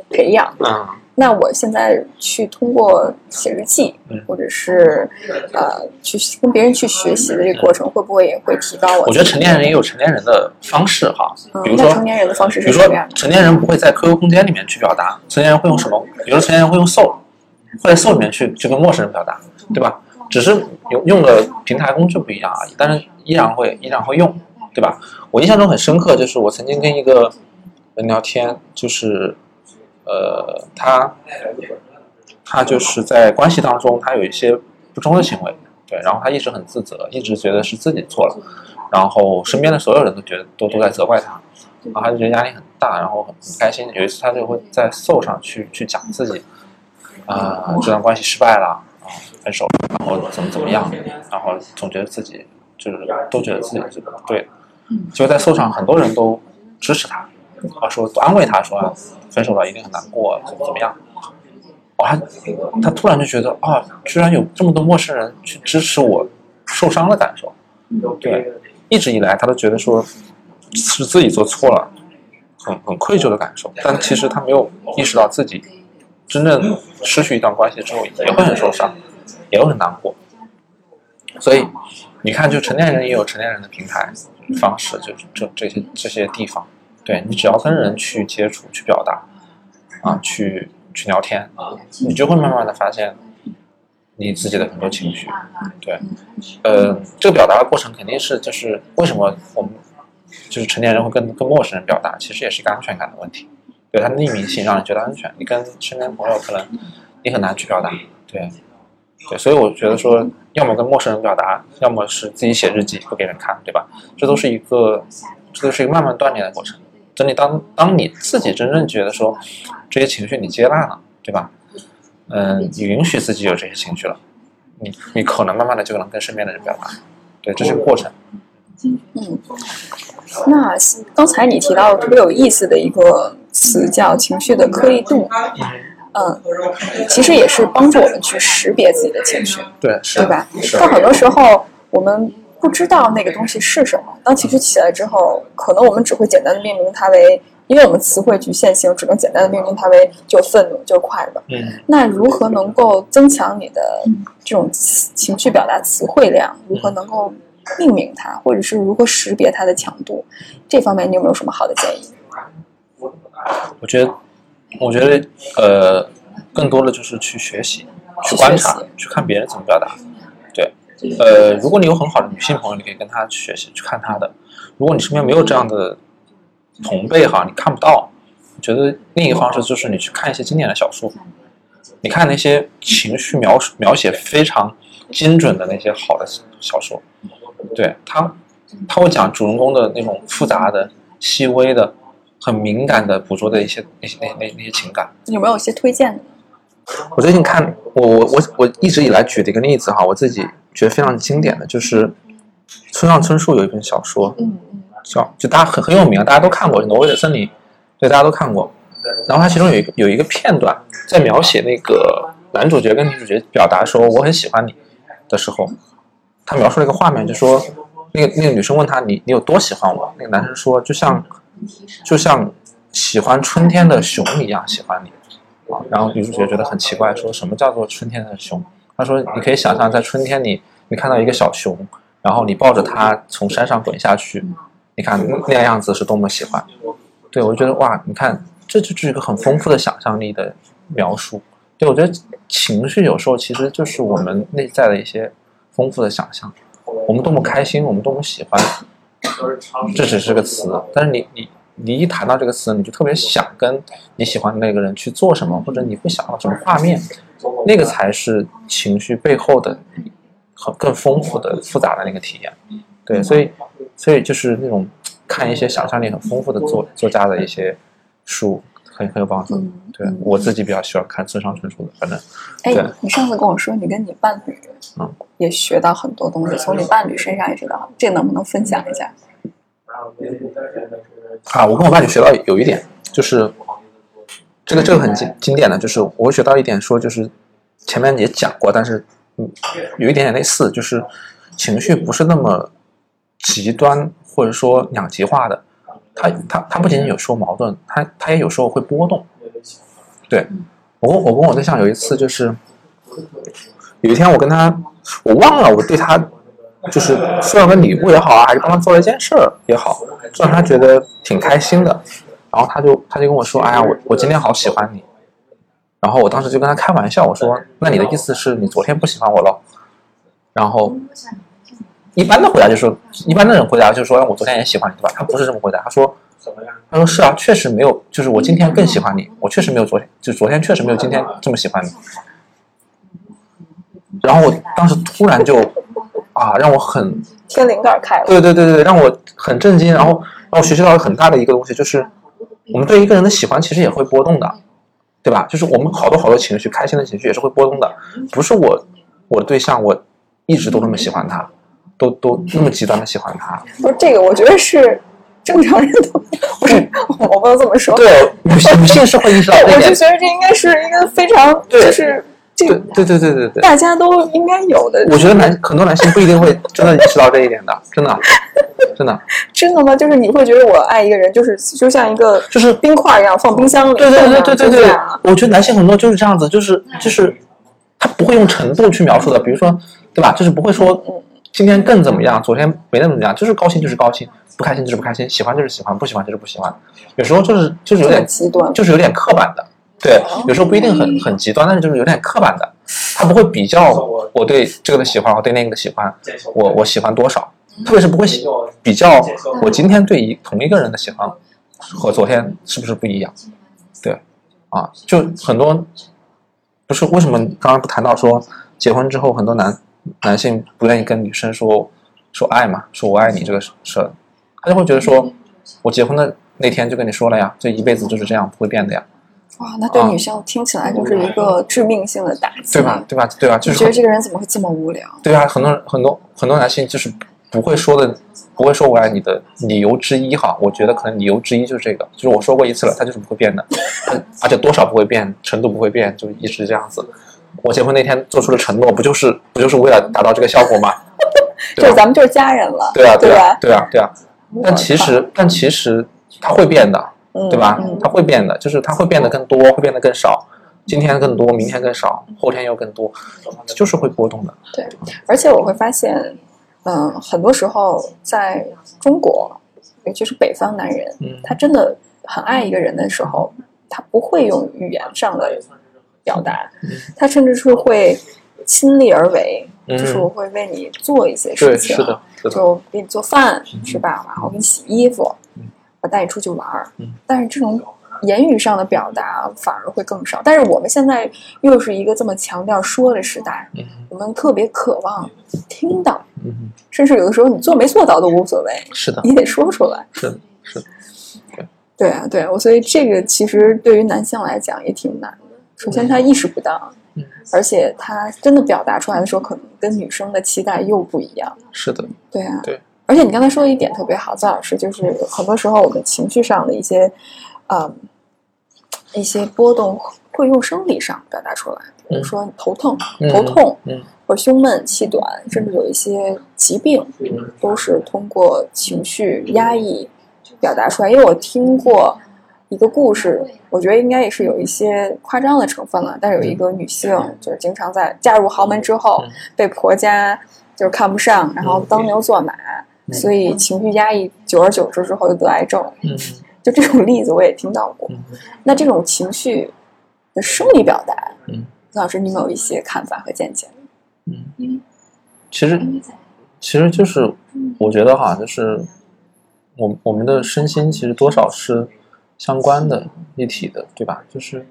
培养，嗯。那我现在去通过写日记，或者是呃去跟别人去学习的这个过程，会不会也会提高我？我觉得成年人也有成年人的方式哈，比如说成年人的方式是什么样？成年人不会在 QQ 空间里面去表达，成年人会用什么？比如说成年人会用 Soul，会在 Soul 里面去去跟陌生人表达，对吧？只是用用的平台工具不一样而已，但是依然会依然会用，对吧？我印象中很深刻，就是我曾经跟一个人聊天，就是。呃，他他就是在关系当中，他有一些不忠的行为，对，然后他一直很自责，一直觉得是自己错了，然后身边的所有人都觉得都都在责怪他，然后他就觉得压力很大，然后很很开心。有一次他就会在 s o 上去去讲自己，啊、这段关系失败了啊，分手了，然后怎么怎么样，然后总觉得自己就是都觉得自己是不对的，就在 s o 上很多人都支持他，啊，说安慰他说、分手了一定很难过，怎么怎么样。我还他突然就觉得啊，居然有这么多陌生人去支持我受伤的感受。对，一直以来他都觉得说是自己做错了，很很愧疚的感受。但其实他没有意识到自己真正失去一段关系之后也会很受伤，也会很难过。所以你看，就成年人也有成年人的平台方式，就这这些这些地方。对你只要跟人去接触、去表达啊，去去聊天，你就会慢慢的发现你自己的很多情绪。对，呃，这个表达的过程肯定是就是为什么我们就是成年人会跟跟陌生人表达，其实也是一个安全感的问题。对，它匿名性让你觉得安全，你跟身边朋友可能你很难去表达。对，对，所以我觉得说，要么跟陌生人表达，要么是自己写日记不给人看，对吧？这都是一个，这都是一个慢慢锻炼的过程。等你当当你自己真正觉得说这些情绪你接纳了，对吧？嗯，你允许自己有这些情绪了，你你可能慢慢的就能跟身边的人表达。对，这是个过程。嗯，那刚才你提到特别有意思的一个词叫情绪的颗粒度，嗯，其实也是帮助我们去识别自己的情绪，对，是对吧？但很多时候我们不知道那个东西是什么，当情绪起来之后，可能我们只会简单的命名它为，因为我们词汇局限性，只能简单的命名它为就愤怒，就快乐。嗯那如何能够增强你的这种情绪表达词汇量？如何能够命名它，或者是如何识别它的强度？这方面你有没有什么好的建议？我觉得，我觉得，呃，更多的就是去学习、去观察去看别人怎么表达。对，呃，如果你有很好的女性朋友，你可以跟她学习，去看她的。如果你身边没有这样的同辈哈，你看不到，我觉得另一个方式就是你去看一些经典的小说，你看那些情绪描述描写非常精准的那些好的小说，对他，他会讲主人公的那种复杂的、细微的、很敏感的捕捉的一些那些那那那些情感。有没有一些推荐的？我最近看，我我我我一直以来举的一个例子哈，我自己觉得非常经典的就是村上春树有一本小说嗯嗯叫，就大家很很有名啊，大家都看过《挪威的森林》，对，大家都看过。然后它其中有一个有一个片段，在描写那个男主角跟女主角表达说我很喜欢你的时候，他描述了一个画面，就说那个那个女生问他你你有多喜欢我？那个男生说就像就像喜欢春天的熊一样喜欢你啊。然后女主角觉得很奇怪，说什么叫做春天的熊？他说你可以想象在春天你你看到一个小熊，然后你抱着它从山上滚下去，你看那样子是多么喜欢。对我就觉得哇，你看这就是一个很丰富的想象力的描述。对我觉得情绪有时候其实就是我们内在的一些丰富的想象。我们多么开心，我们多么喜欢，这只是个词，但是你你你一谈到这个词，你就特别想跟你喜欢的那个人去做什么，或者你会想到什么画面，那个才是情绪背后的很更丰富的复杂的那个体验。对，所以所以就是那种看一些想象力很丰富的作作家的一些书，很很有帮助。嗯，对我自己比较喜欢看村上春树的，反正哎，你上次跟我说你跟你伴侣，嗯，也学到很多东西，从你伴侣身上也学到，这能不能分享一下？啊，我跟我伴侣学到有一点，就是这个这个很经经典的，就是我学到一点，说就是前面也讲过，但是嗯，有一点点类似，就是情绪不是那么极端或者说两极化的，它它它不仅仅有时候矛盾，它它也有时候会波动。对我跟我跟我对象有一次就是有一天我跟他我忘了我对他就是送了个礼物也好啊，还是帮他做了一件事儿也好，让他觉得挺开心的。然后他就他就跟我说：“哎呀，我我今天好喜欢你。”然后我当时就跟他开玩笑，我说：“那你的意思是你昨天不喜欢我了？”然后一般的回答就是，一般的人回答就是说：“我昨天也喜欢你，对吧？”他不是这么回答，他说：“他说是啊，确实没有，就是我今天更喜欢你，我确实没有昨天，就昨天确实没有今天这么喜欢你。然后我当时突然就啊，让我很天灵盖开了。对对对对，让我很震惊，然后让我学习到了很大的一个东西，就是我们对一个人的喜欢其实也会波动的，对吧？就是我们好多好多情绪，开心的情绪也是会波动的，不是我我的对象我一直都那么喜欢他，都都那么极端的喜欢他。不是这个，我觉得是正常人都不是，我不能这么说。对，女性女性是会意识到我就，觉得这应该是一个非常，就是这对个对对对对对。大家都应该有的。我觉得男很多男性不一定会 [laughs] 真的意识到这一点的，真的，真的，[laughs] 真的吗？就是你会觉得我爱一个人，就是就像一个就是冰块一样放冰箱里，对对对对对对啊，我觉得男性很多就是这样子，就是就是他不会用程度去描述的，比如说对吧？就是不会说今天更怎么样，昨天没那么怎么样，就是高兴就是高兴，不开心就是不开心，喜欢就是喜欢，不喜欢就是不喜欢。有时候就是就是有点极端。就是有点刻板的，对，有时候不一定很很极端，但是就是有点刻板的，他不会比较我对这个的喜欢，我对那个的喜欢，我我喜欢多少，特别是不会喜比较我今天对一同一个人的喜欢和昨天是不是不一样，对，啊，就很多不是为什么刚刚不谈到说结婚之后很多男男性不愿意跟女生说说爱嘛，说我爱你这个事儿，他就会觉得说我结婚的那天就跟你说了呀，这一辈子就是这样不会变的呀，哇，那对啊女性听起来就是一个致命性的打击，对吧？？对吧？对吧？就是你觉得这个人怎么会这么无聊？对啊，很多很多很多男性就是不会说的，不会说我爱你的理由之一哈，我觉得可能理由之一就是这个，就是我说过一次了，他就是不会变的，而且多少不会变，程度不会变，就一直这样子。我结婚那天做出的承诺，不就是不就是为了达到这个效果吗？[laughs] 就是咱们就是家人了，对啊，啊对啊，？对啊，对啊。但其实，但其实他会变的，嗯对吧嗯？它会变的，就是它会变得更多，会变得更少。今天更多，明天更少，后天又更多，就是会波动的。对而且我会发现，嗯、很多时候在中国，尤其是北方男人，嗯他真的很爱一个人的时候，他不会用语言上的表达，他甚至是会亲力而为，嗯就是我会为你做一些，事情，是的，是的，就给你做饭，是吧？然后给你洗衣服嗯，我带你出去玩儿嗯。但是这种言语上的表达反而会更少。但是我们现在又是一个这么强调说的时代，嗯我们特别渴望听到，嗯，甚至有的时候你做没做到都无所谓，是的，你得说出来。是的，是的，对啊，对啊，我所以这个其实对于男性来讲也挺难的。首先他意识不到嗯，而且他真的表达出来的时候，可能跟女生的期待又不一样。是的，对啊，对。而且你刚才说的一点特别好，赵老师，就是很多时候我们情绪上的一些，嗯，一些波动会用生理上表达出来，比如说头疼、嗯头痛，嗯或者胸闷、气短，甚至有一些疾病，嗯。都是通过情绪压抑表达出来。因为我听过一个故事，我觉得应该也是有一些夸张的成分了。但是有一个女性，就是经常在嫁入豪门之后嗯，被婆家就是看不上，然后当牛做马，所以情绪压抑，久而久之之后就得癌症。嗯。就这种例子我也听到过。嗯。那这种情绪的生理表达，嗯，老师你们有一些看法和见解吗？嗯，其实其实就是我觉得哈，就是我我们的身心其实多少是相关的一体的，对吧？就是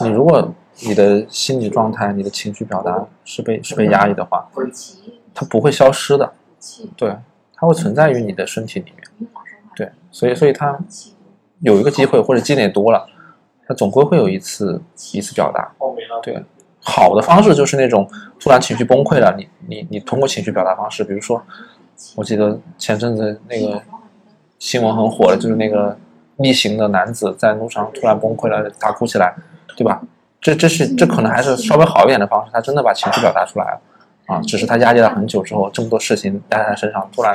你如果你的心理状态、你的情绪表达是被是被压抑的话，它不会消失的，对，它会存在于你的身体里面，对，所以所以它有一个机会或者积累多了，它总归会有一次一次表达，对。好的方式就是那种突然情绪崩溃了，你你你通过情绪表达方式，比如说，我记得前阵子那个新闻很火的，就是那个逆行的男子在路上突然崩溃了，大哭起来，对吧？这这是这可能还是稍微好一点的方式，他真的把情绪表达出来了啊，只是他压抑了很久之后，这么多事情压在他身上，突然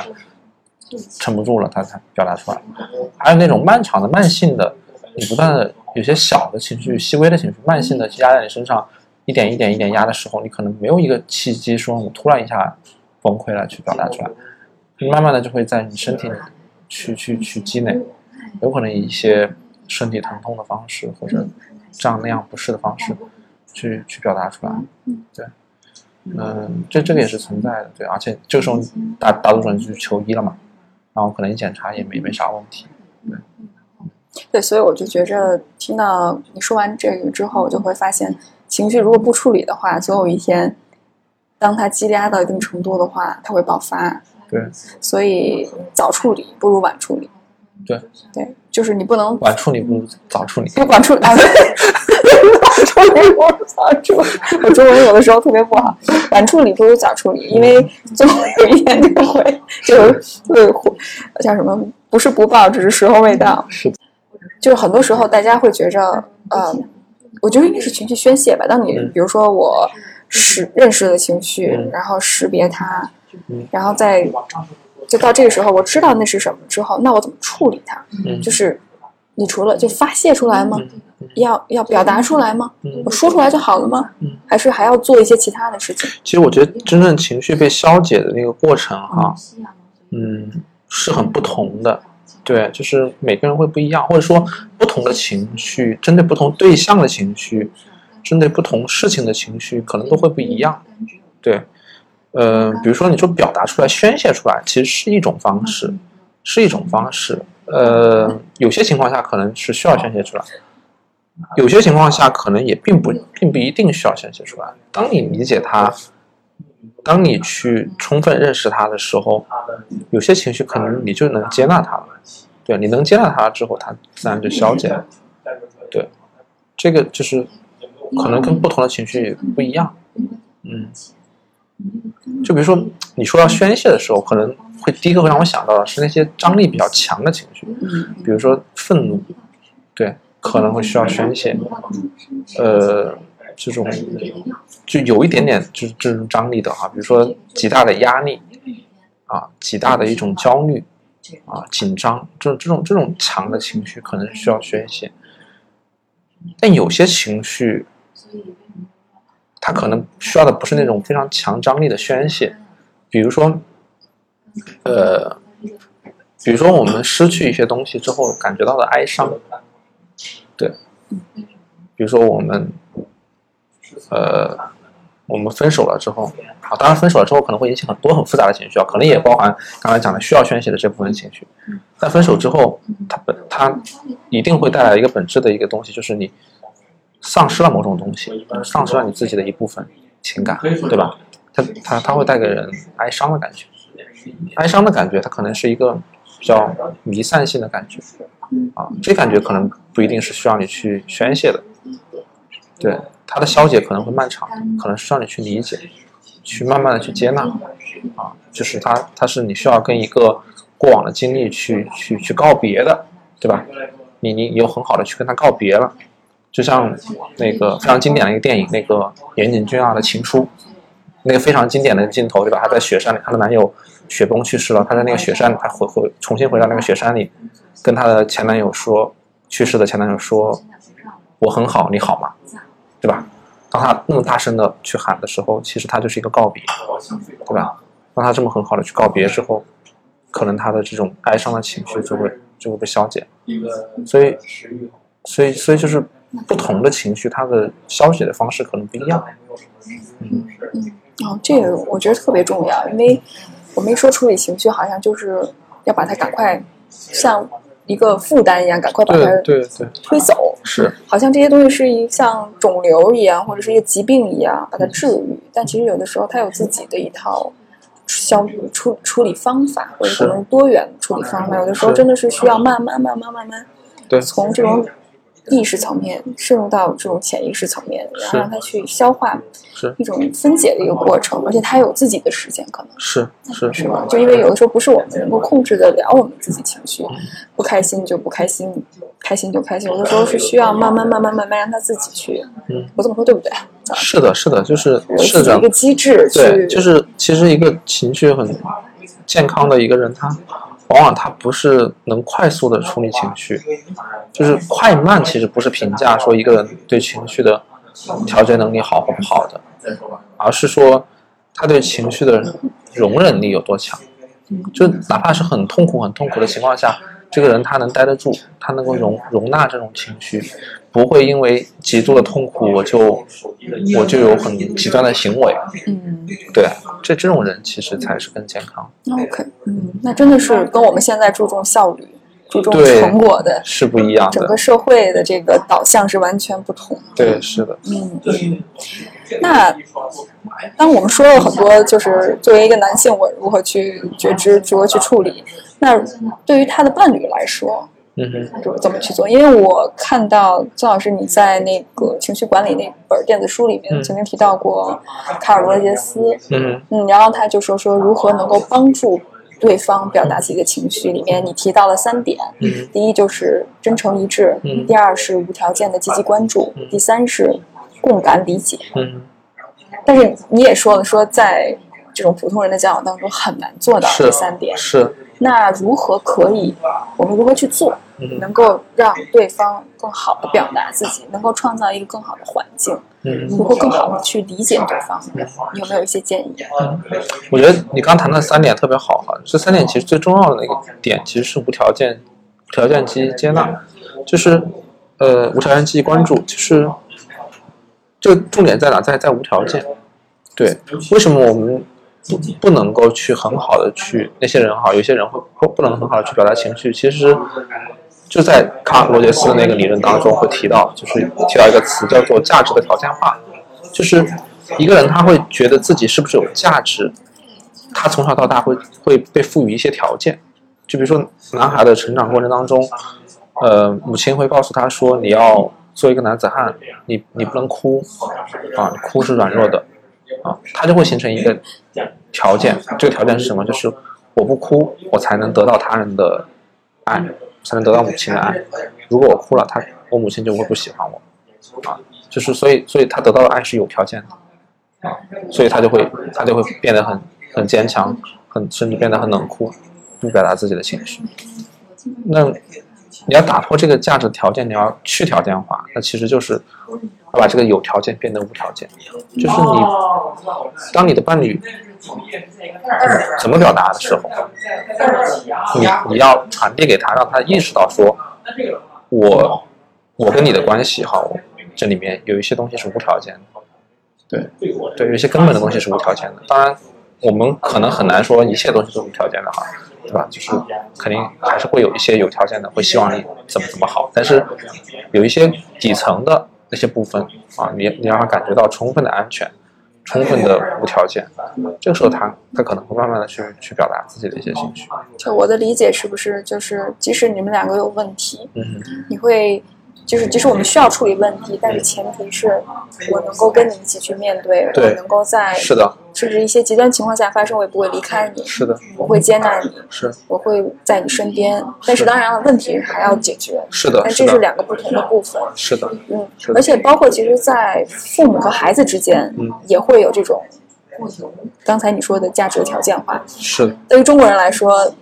撑不住了，他才表达出来。还有那种漫长的、慢性的，你不断的有些小的情绪、细微的情绪，慢性的压在你身上。一点一点一点压的时候，你可能没有一个契机说我突然一下崩溃了去表达出来，你慢慢的就会在你身体里去去去积累，有可能以一些身体疼痛的方式或者这样那样不适的方式去去表达出来，对，嗯，这这个也是存在的，对，而且这个时候大大多数人就去求医了嘛，然后可能一检查也没没啥问题，对，对，所以我就觉着听到你说完这个之后，我就会发现，情绪如果不处理的话，总有一天，当它积压到一定程度的话，它会爆发。对，所以早处理不如晚处理。对对，就是你不能晚处理不如早处理。不 [laughs] 晚处理，啊、晚处理不如早处理。我中文有的时候特别不好，晚处理不如早处理，因为总有一天就会就会叫什么？不是不报，只是时候未到。是。就是很多时候，大家会觉着，呃，我觉得应该是情绪宣泄吧。当你比如说我识认识了情绪，然后识别它，然后再就到这个时候，我知道那是什么之后，那我怎么处理它？就是你除了就发泄出来吗？要要表达出来吗？我说出来就好了吗？还是还要做一些其他的事情？其实我觉得，真正情绪被消解的那个过程，哈，嗯，是很不同的。对，就是每个人会不一样，或者说不同的情绪，针对不同对象的情绪，针对不同事情的情绪，可能都会不一样。对，呃，比如说你说表达出来、宣泄出来，其实是一种方式，是一种方式。呃，有些情况下可能是需要宣泄出来，有些情况下可能也并不并不一定需要宣泄出来。当你理解它。当你去充分认识他的时候，有些情绪可能你就能接纳他了。对，你能接纳他之后，他自然就消解了。对，这个就是可能跟不同的情绪不一样。嗯，就比如说你说要宣泄的时候，可能会第一个会让我想到的是那些张力比较强的情绪，比如说愤怒，对，可能会需要宣泄。呃。这种就有一点点就是这种张力的哈，比如说极大的压力啊，极大的一种焦虑啊，紧张，这种这种这种强的情绪可能需要宣泄。但有些情绪，它可能需要的不是那种非常强张力的宣泄，比如说，呃，比如说我们失去一些东西之后感觉到的哀伤，对，比如说我们。呃，我们分手了之后，啊，当然分手了之后可能会引起很多很复杂的情绪啊，可能也包含刚才讲的需要宣泄的这部分情绪。但分手之后，它本它一定会带来一个本质的一个东西，就是你丧失了某种东西，丧失了你自己的一部分情感，对吧？它它它会带给人哀伤的感觉，哀伤的感觉，它可能是一个比较弥散性的感觉，啊，这感觉可能不一定是需要你去宣泄的，对。它的消解可能会漫长，可能需要你去理解，去慢慢的去接纳，啊，就是它，它是你需要跟一个过往的经历去去去告别的，对吧？你你有很好的去跟他告别了，就像那个非常经典的一个电影，那个岩井俊二的情书，那个非常经典的镜头，对吧？她在雪山里，她的男友雪崩去世了，她在那个雪山，她回回重新回到那个雪山里，跟她的前男友说，去世的前男友说，我很好，你好吗？对吧？当她那么大声的去喊的时候，其实她就是一个告别，对吧？当她这么很好的去告别之后，可能她的这种哀伤的情绪就会就会被消解。所以，所以，所以就是不同的情绪，它的消解的方式可能不一样。嗯嗯，哦，这个我觉得特别重要，因为我没说处理情绪，好像就是要把它赶快像。一个负担一样，赶快把它对对。推走，是。好像这些东西是一像肿瘤一样，或者是一个疾病一样，把它治愈。但其实有的时候它有自己的一套消处处理方法，或者可能多元处理方法。有的时候真的是需要慢慢慢慢慢慢，对，从这种。意识层面渗入到这种潜意识层面，然后让他去消化，是一种分解的一个过程，而且他有自己的时间，可能是是是吧？就因为有的时候不是我们能够控制得了我们自己情绪，不开心就不开心，开心就开心，有的时候是需要慢慢慢慢慢慢让他自己去。嗯，我这么说对不对？是的，是的，就是是的一个机制。对，就是其实一个情绪很健康的一个人，他。往往他不是能快速的处理情绪，就是快慢其实不是评价说一个人对情绪的调节能力好或不好的，而是说他对情绪的容忍力有多强。就哪怕是很痛苦、很痛苦的情况下，这个人他能待得住，他能够容容纳这种情绪，不会因为极度的痛苦我就我就有很极端的行为。嗯，对，这这种人其实才是更健康。OK，嗯，那真的是跟我们现在注重效率、注重成果的，是不一样的整个。社会的这个导向是完全不同。对，是的，嗯嗯。那当我们说了很多，就是作为一个男性，我如何去觉知，如何去处理，那对于他的伴侣来说，嗯怎么去做？因为我看到曾老师你在那个情绪管理那本电子书里面嗯曾经提到过卡尔罗杰斯，嗯，嗯，然后他就说说如何能够帮助对方表达自己的情绪。里面你提到了三点，嗯第一就是真诚一致，嗯第二是无条件的积极关注，第三是共感理解。嗯但是你也说了，说在这种普通人的交往当中很难做到这三点。是，那如何可以？我们如何去做，嗯能够让对方更好的表达自己，能够创造一个更好的环境？嗯如何更好的去理解对方？你有没有一些建议？我觉得你刚谈的三点特别好哈，这三点其实最重要的那个点其实是无条件、条件积极接纳，就是呃无条件积极关注，就是这个重点在哪？在在无条件。对，为什么我们不不能够去很好的去那些人哈，有些人会不不能很好的去表达情绪，其实就在卡尔罗杰斯的那个理论当中会提到，就是提到一个词叫做价值的条件化，就是一个人他会觉得自己是不是有价值，他从小到大会会被赋予一些条件，就比如说男孩的成长过程当中，呃，母亲会告诉他说你要做一个男子汉，你你不能哭，啊，哭是软弱的，啊，他就会形成一个条件，这个条件是什么？就是我不哭，我才能得到他人的爱，才能得到母亲的爱。如果我哭了，他我母亲就会不喜欢我，啊，就是所以所以他得到的爱是有条件的，啊，所以他就会他就会变得很很坚强，很甚至变得很冷酷，不表达自己的情绪。那你要打破这个价值条件，你要去条件化，那其实就是要把这个有条件变得无条件，就是你当你的伴侣嗯怎么表达的时候，你你要传递给他，让他意识到说，我我跟你的关系哈，这里面有一些东西是无条件的，对对，有一些根本的东西是无条件的。当然，我们可能很难说一切东西都是无条件的哈，对吧？就是肯定还是会有一些有条件的，会希望你怎么怎么好，但是有一些底层的那些部分啊，你你让他感觉到充分的安全。充分的无条件，这个时候他他可能会慢慢的去去表达自己的一些兴趣。就我的理解是不是就是，即使你们两个有问题，嗯，你会就是即使我们需要处理问题，但是前提是我能够跟你一起去面对，对我能够在是的，甚至一些极端情况下发生，我也不会离开你，是的，我会接纳你，是我会在你身边。但是当然了，问题还要解决，是的，但这是两个不同的部分。是的，嗯而且包括其实，在父母和孩子之间嗯也会有这种，刚才你说的价值条件化。是的，对于中国人来说，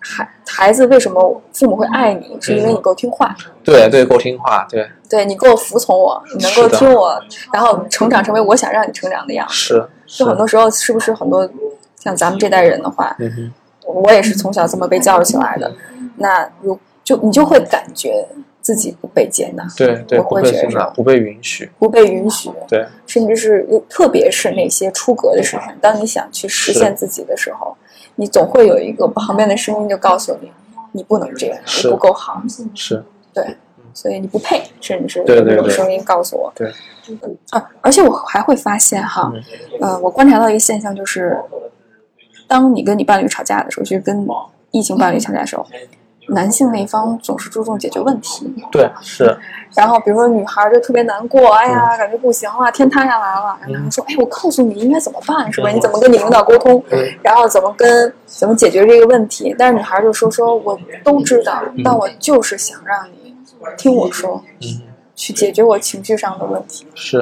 孩孩子为什么父母会爱你，是因为你够听话，对对，够听话，对，对你够服从我，你能够听我，然后成长成为我想让你成长的样子。是。是就，很多时候，是不是很多像咱们这代人的话，嗯，我也是从小这么被教育起来的，那如就你就会感觉自己不被接纳，对对，我不被会觉得，接纳不被允许，不被允许，对，甚至是特别是那些出格的事情，当你想去实现自己的时候，你总会有一个旁边的声音就告诉你，你不能这样，你不够好，是，对，所以你不配，甚至是对对对。有声音告诉我，对，啊，而且我还会发现哈，嗯呃，我观察到一个现象，就是当你跟你伴侣吵架的时候，就是跟异性伴侣吵架的时候，男性那一方总是注重解决问题，对是，[laughs] 然后比如说女孩就特别难过，哎呀，感觉不行了，天塌下来了，然后男生说，哎，我告诉你应该怎么办，是吧？你怎么跟你领导沟通，然后怎么跟怎么解决这个问题？但是女孩就说说我都知道，但我就是想让你听我说，嗯。去解决我情绪上的问题。是。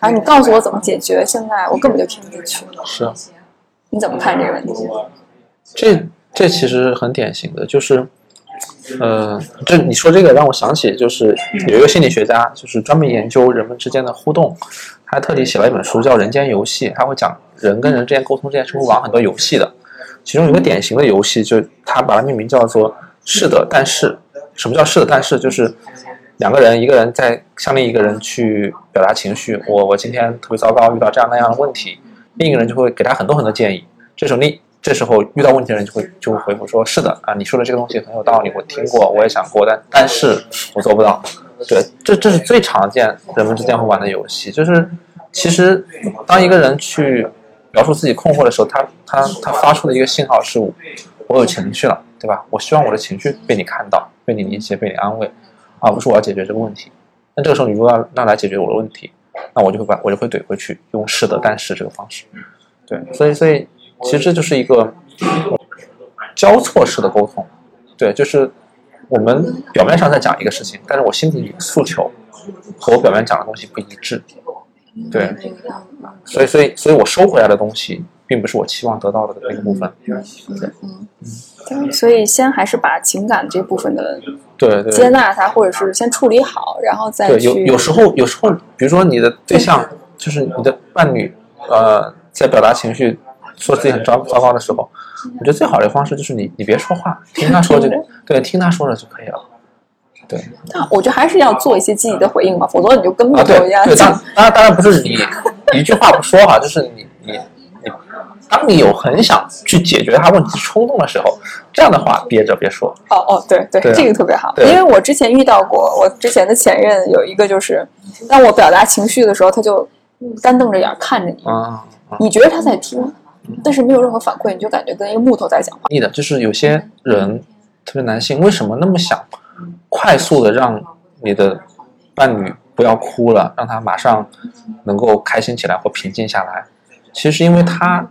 然后你告诉我怎么解决，现在我根本就听不进去。是，你怎么看这个问题？这这其实很典型的，就是，呃，这你说这个让我想起，就是有一个心理学家，就是专门研究人们之间的互动，他特地写了一本书叫《人间游戏》，他会讲人跟人之间沟通之间是会玩很多游戏的，其中有个典型的游戏，就他把它命名叫做“是的，但是”。什么叫“是的，但是”？就是两个人，一个人在向另一个人去表达情绪，我我今天特别糟糕，遇到这样那样的问题，另一个人就会给他很多很多建议。这时候另这时候遇到问题的人就会就会回复说：“是的啊，你说的这个东西很有道理，我听过，我也想过，但但是我做不到。”对，这这是最常见人们之间会玩的游戏。就是其实当一个人去描述自己困惑的时候，他他他发出的一个信号是：我有情绪了，对吧？我希望我的情绪被你看到，被你理解，被你安慰，而不是我要解决这个问题。那这个时候你如果要让来解决我的问题，那我就会把我就会怼回去，用是的，但是这个方式。对，所以所以。其实这就是一个交错式的沟通，对，就是我们表面上在讲一个事情，但是我心里诉求和我表面讲的东西不一致，对，所以所以所以我收回来的东西，并不是我期望得到的那个部分，嗯。嗯，所以先还是把情感这部分的对对。接纳它，或者是先处理好，然后再对有有时候有时候，比如说你的对象就是你的伴侣，呃，在表达情绪。说自己很糟糟糕的时候，我觉得最好的方式就是你你别说话，听他说就对，听他说了就可以了。对，但我觉得还是要做一些积极的回应嘛，否则你就跟木头一样。对，当当然当然不是你一句话不说哈，就是你你你，当你有很想去解决他问题冲动的时候，这样的话憋着别说。哦哦，对对，这个特别好，因为我之前遇到过，我之前的前任有一个就是，当我表达情绪的时候，他就干瞪着眼看着你，啊，你觉得他在听？但是没有任何反馈，你就感觉跟一个木头在讲话。的，就是有些人，特别男性，为什么那么想快速的让你的伴侣不要哭了，让他马上能够开心起来或平静下来？其实是因为他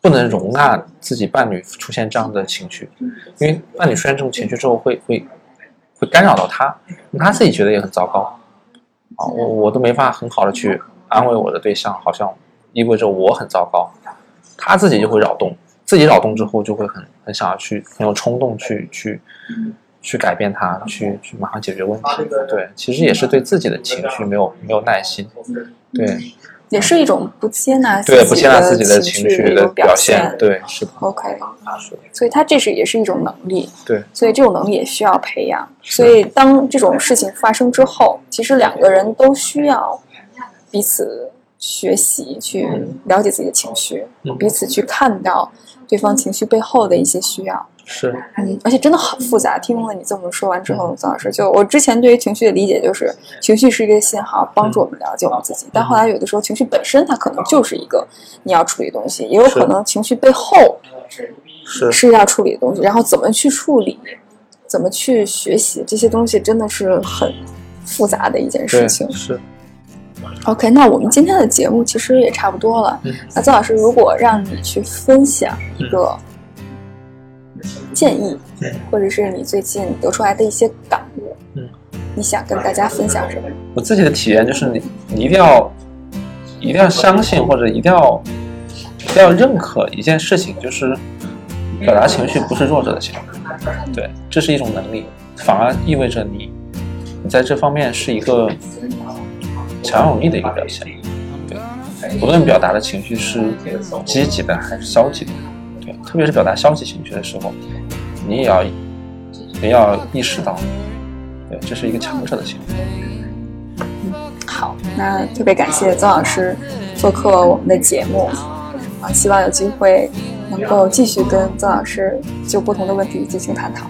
不能容纳自己伴侣出现这样的情绪，因为伴侣出现这种情绪之后，会会会干扰到他，他自己觉得也很糟糕。啊，我我都没法很好的去安慰我的对象，好像意味着我很糟糕。他自己就会扰动，自己扰动之后就会很很想要去，很有冲动去去去改变他，去去马上解决问题。对，其实也是对自己的情绪没有没有耐心。对，也是一种不接纳对不接纳自己的情绪的表现。对，是的。OK，所以他这是也是一种能力。对，所以这种能力也需要培养。所以当这种事情发生之后，其实两个人都需要彼此。学习去了解自己的情绪，彼此去看到对方情绪背后的一些需要。是，嗯，而且真的很复杂。听了你这么说完之后，曾老师，就我之前对于情绪的理解就是，情绪是一个信号，帮助我们了解我们自己。但后来有的时候，情绪本身它可能就是一个你要处理的东西，也有可能情绪背后是是要处理的东西。然后怎么去处理，怎么去学习这些东西，真的是很复杂的一件事情。是。OK，那我们今天的节目其实也差不多了。那曾老师，如果让你去分享一个建议，或者是你最近得出来的一些感悟，嗯，你想跟大家分享什么？我自己的体验就是，你你一定要一定要相信，或者一定要一定要认可一件事情，就是表达情绪不是弱者的行为，对，这是一种能力，反而意味着你你在这方面是一个。强有力的一个表现，对，无论表达的情绪是积极的还是消极的，对，特别是表达消极情绪的时候，你也要也要意识到，对，这是一个强者的行为。嗯，好，那特别感谢曾老师做客我们的节目，啊，希望有机会能够继续跟曾老师就不同的问题进行探讨。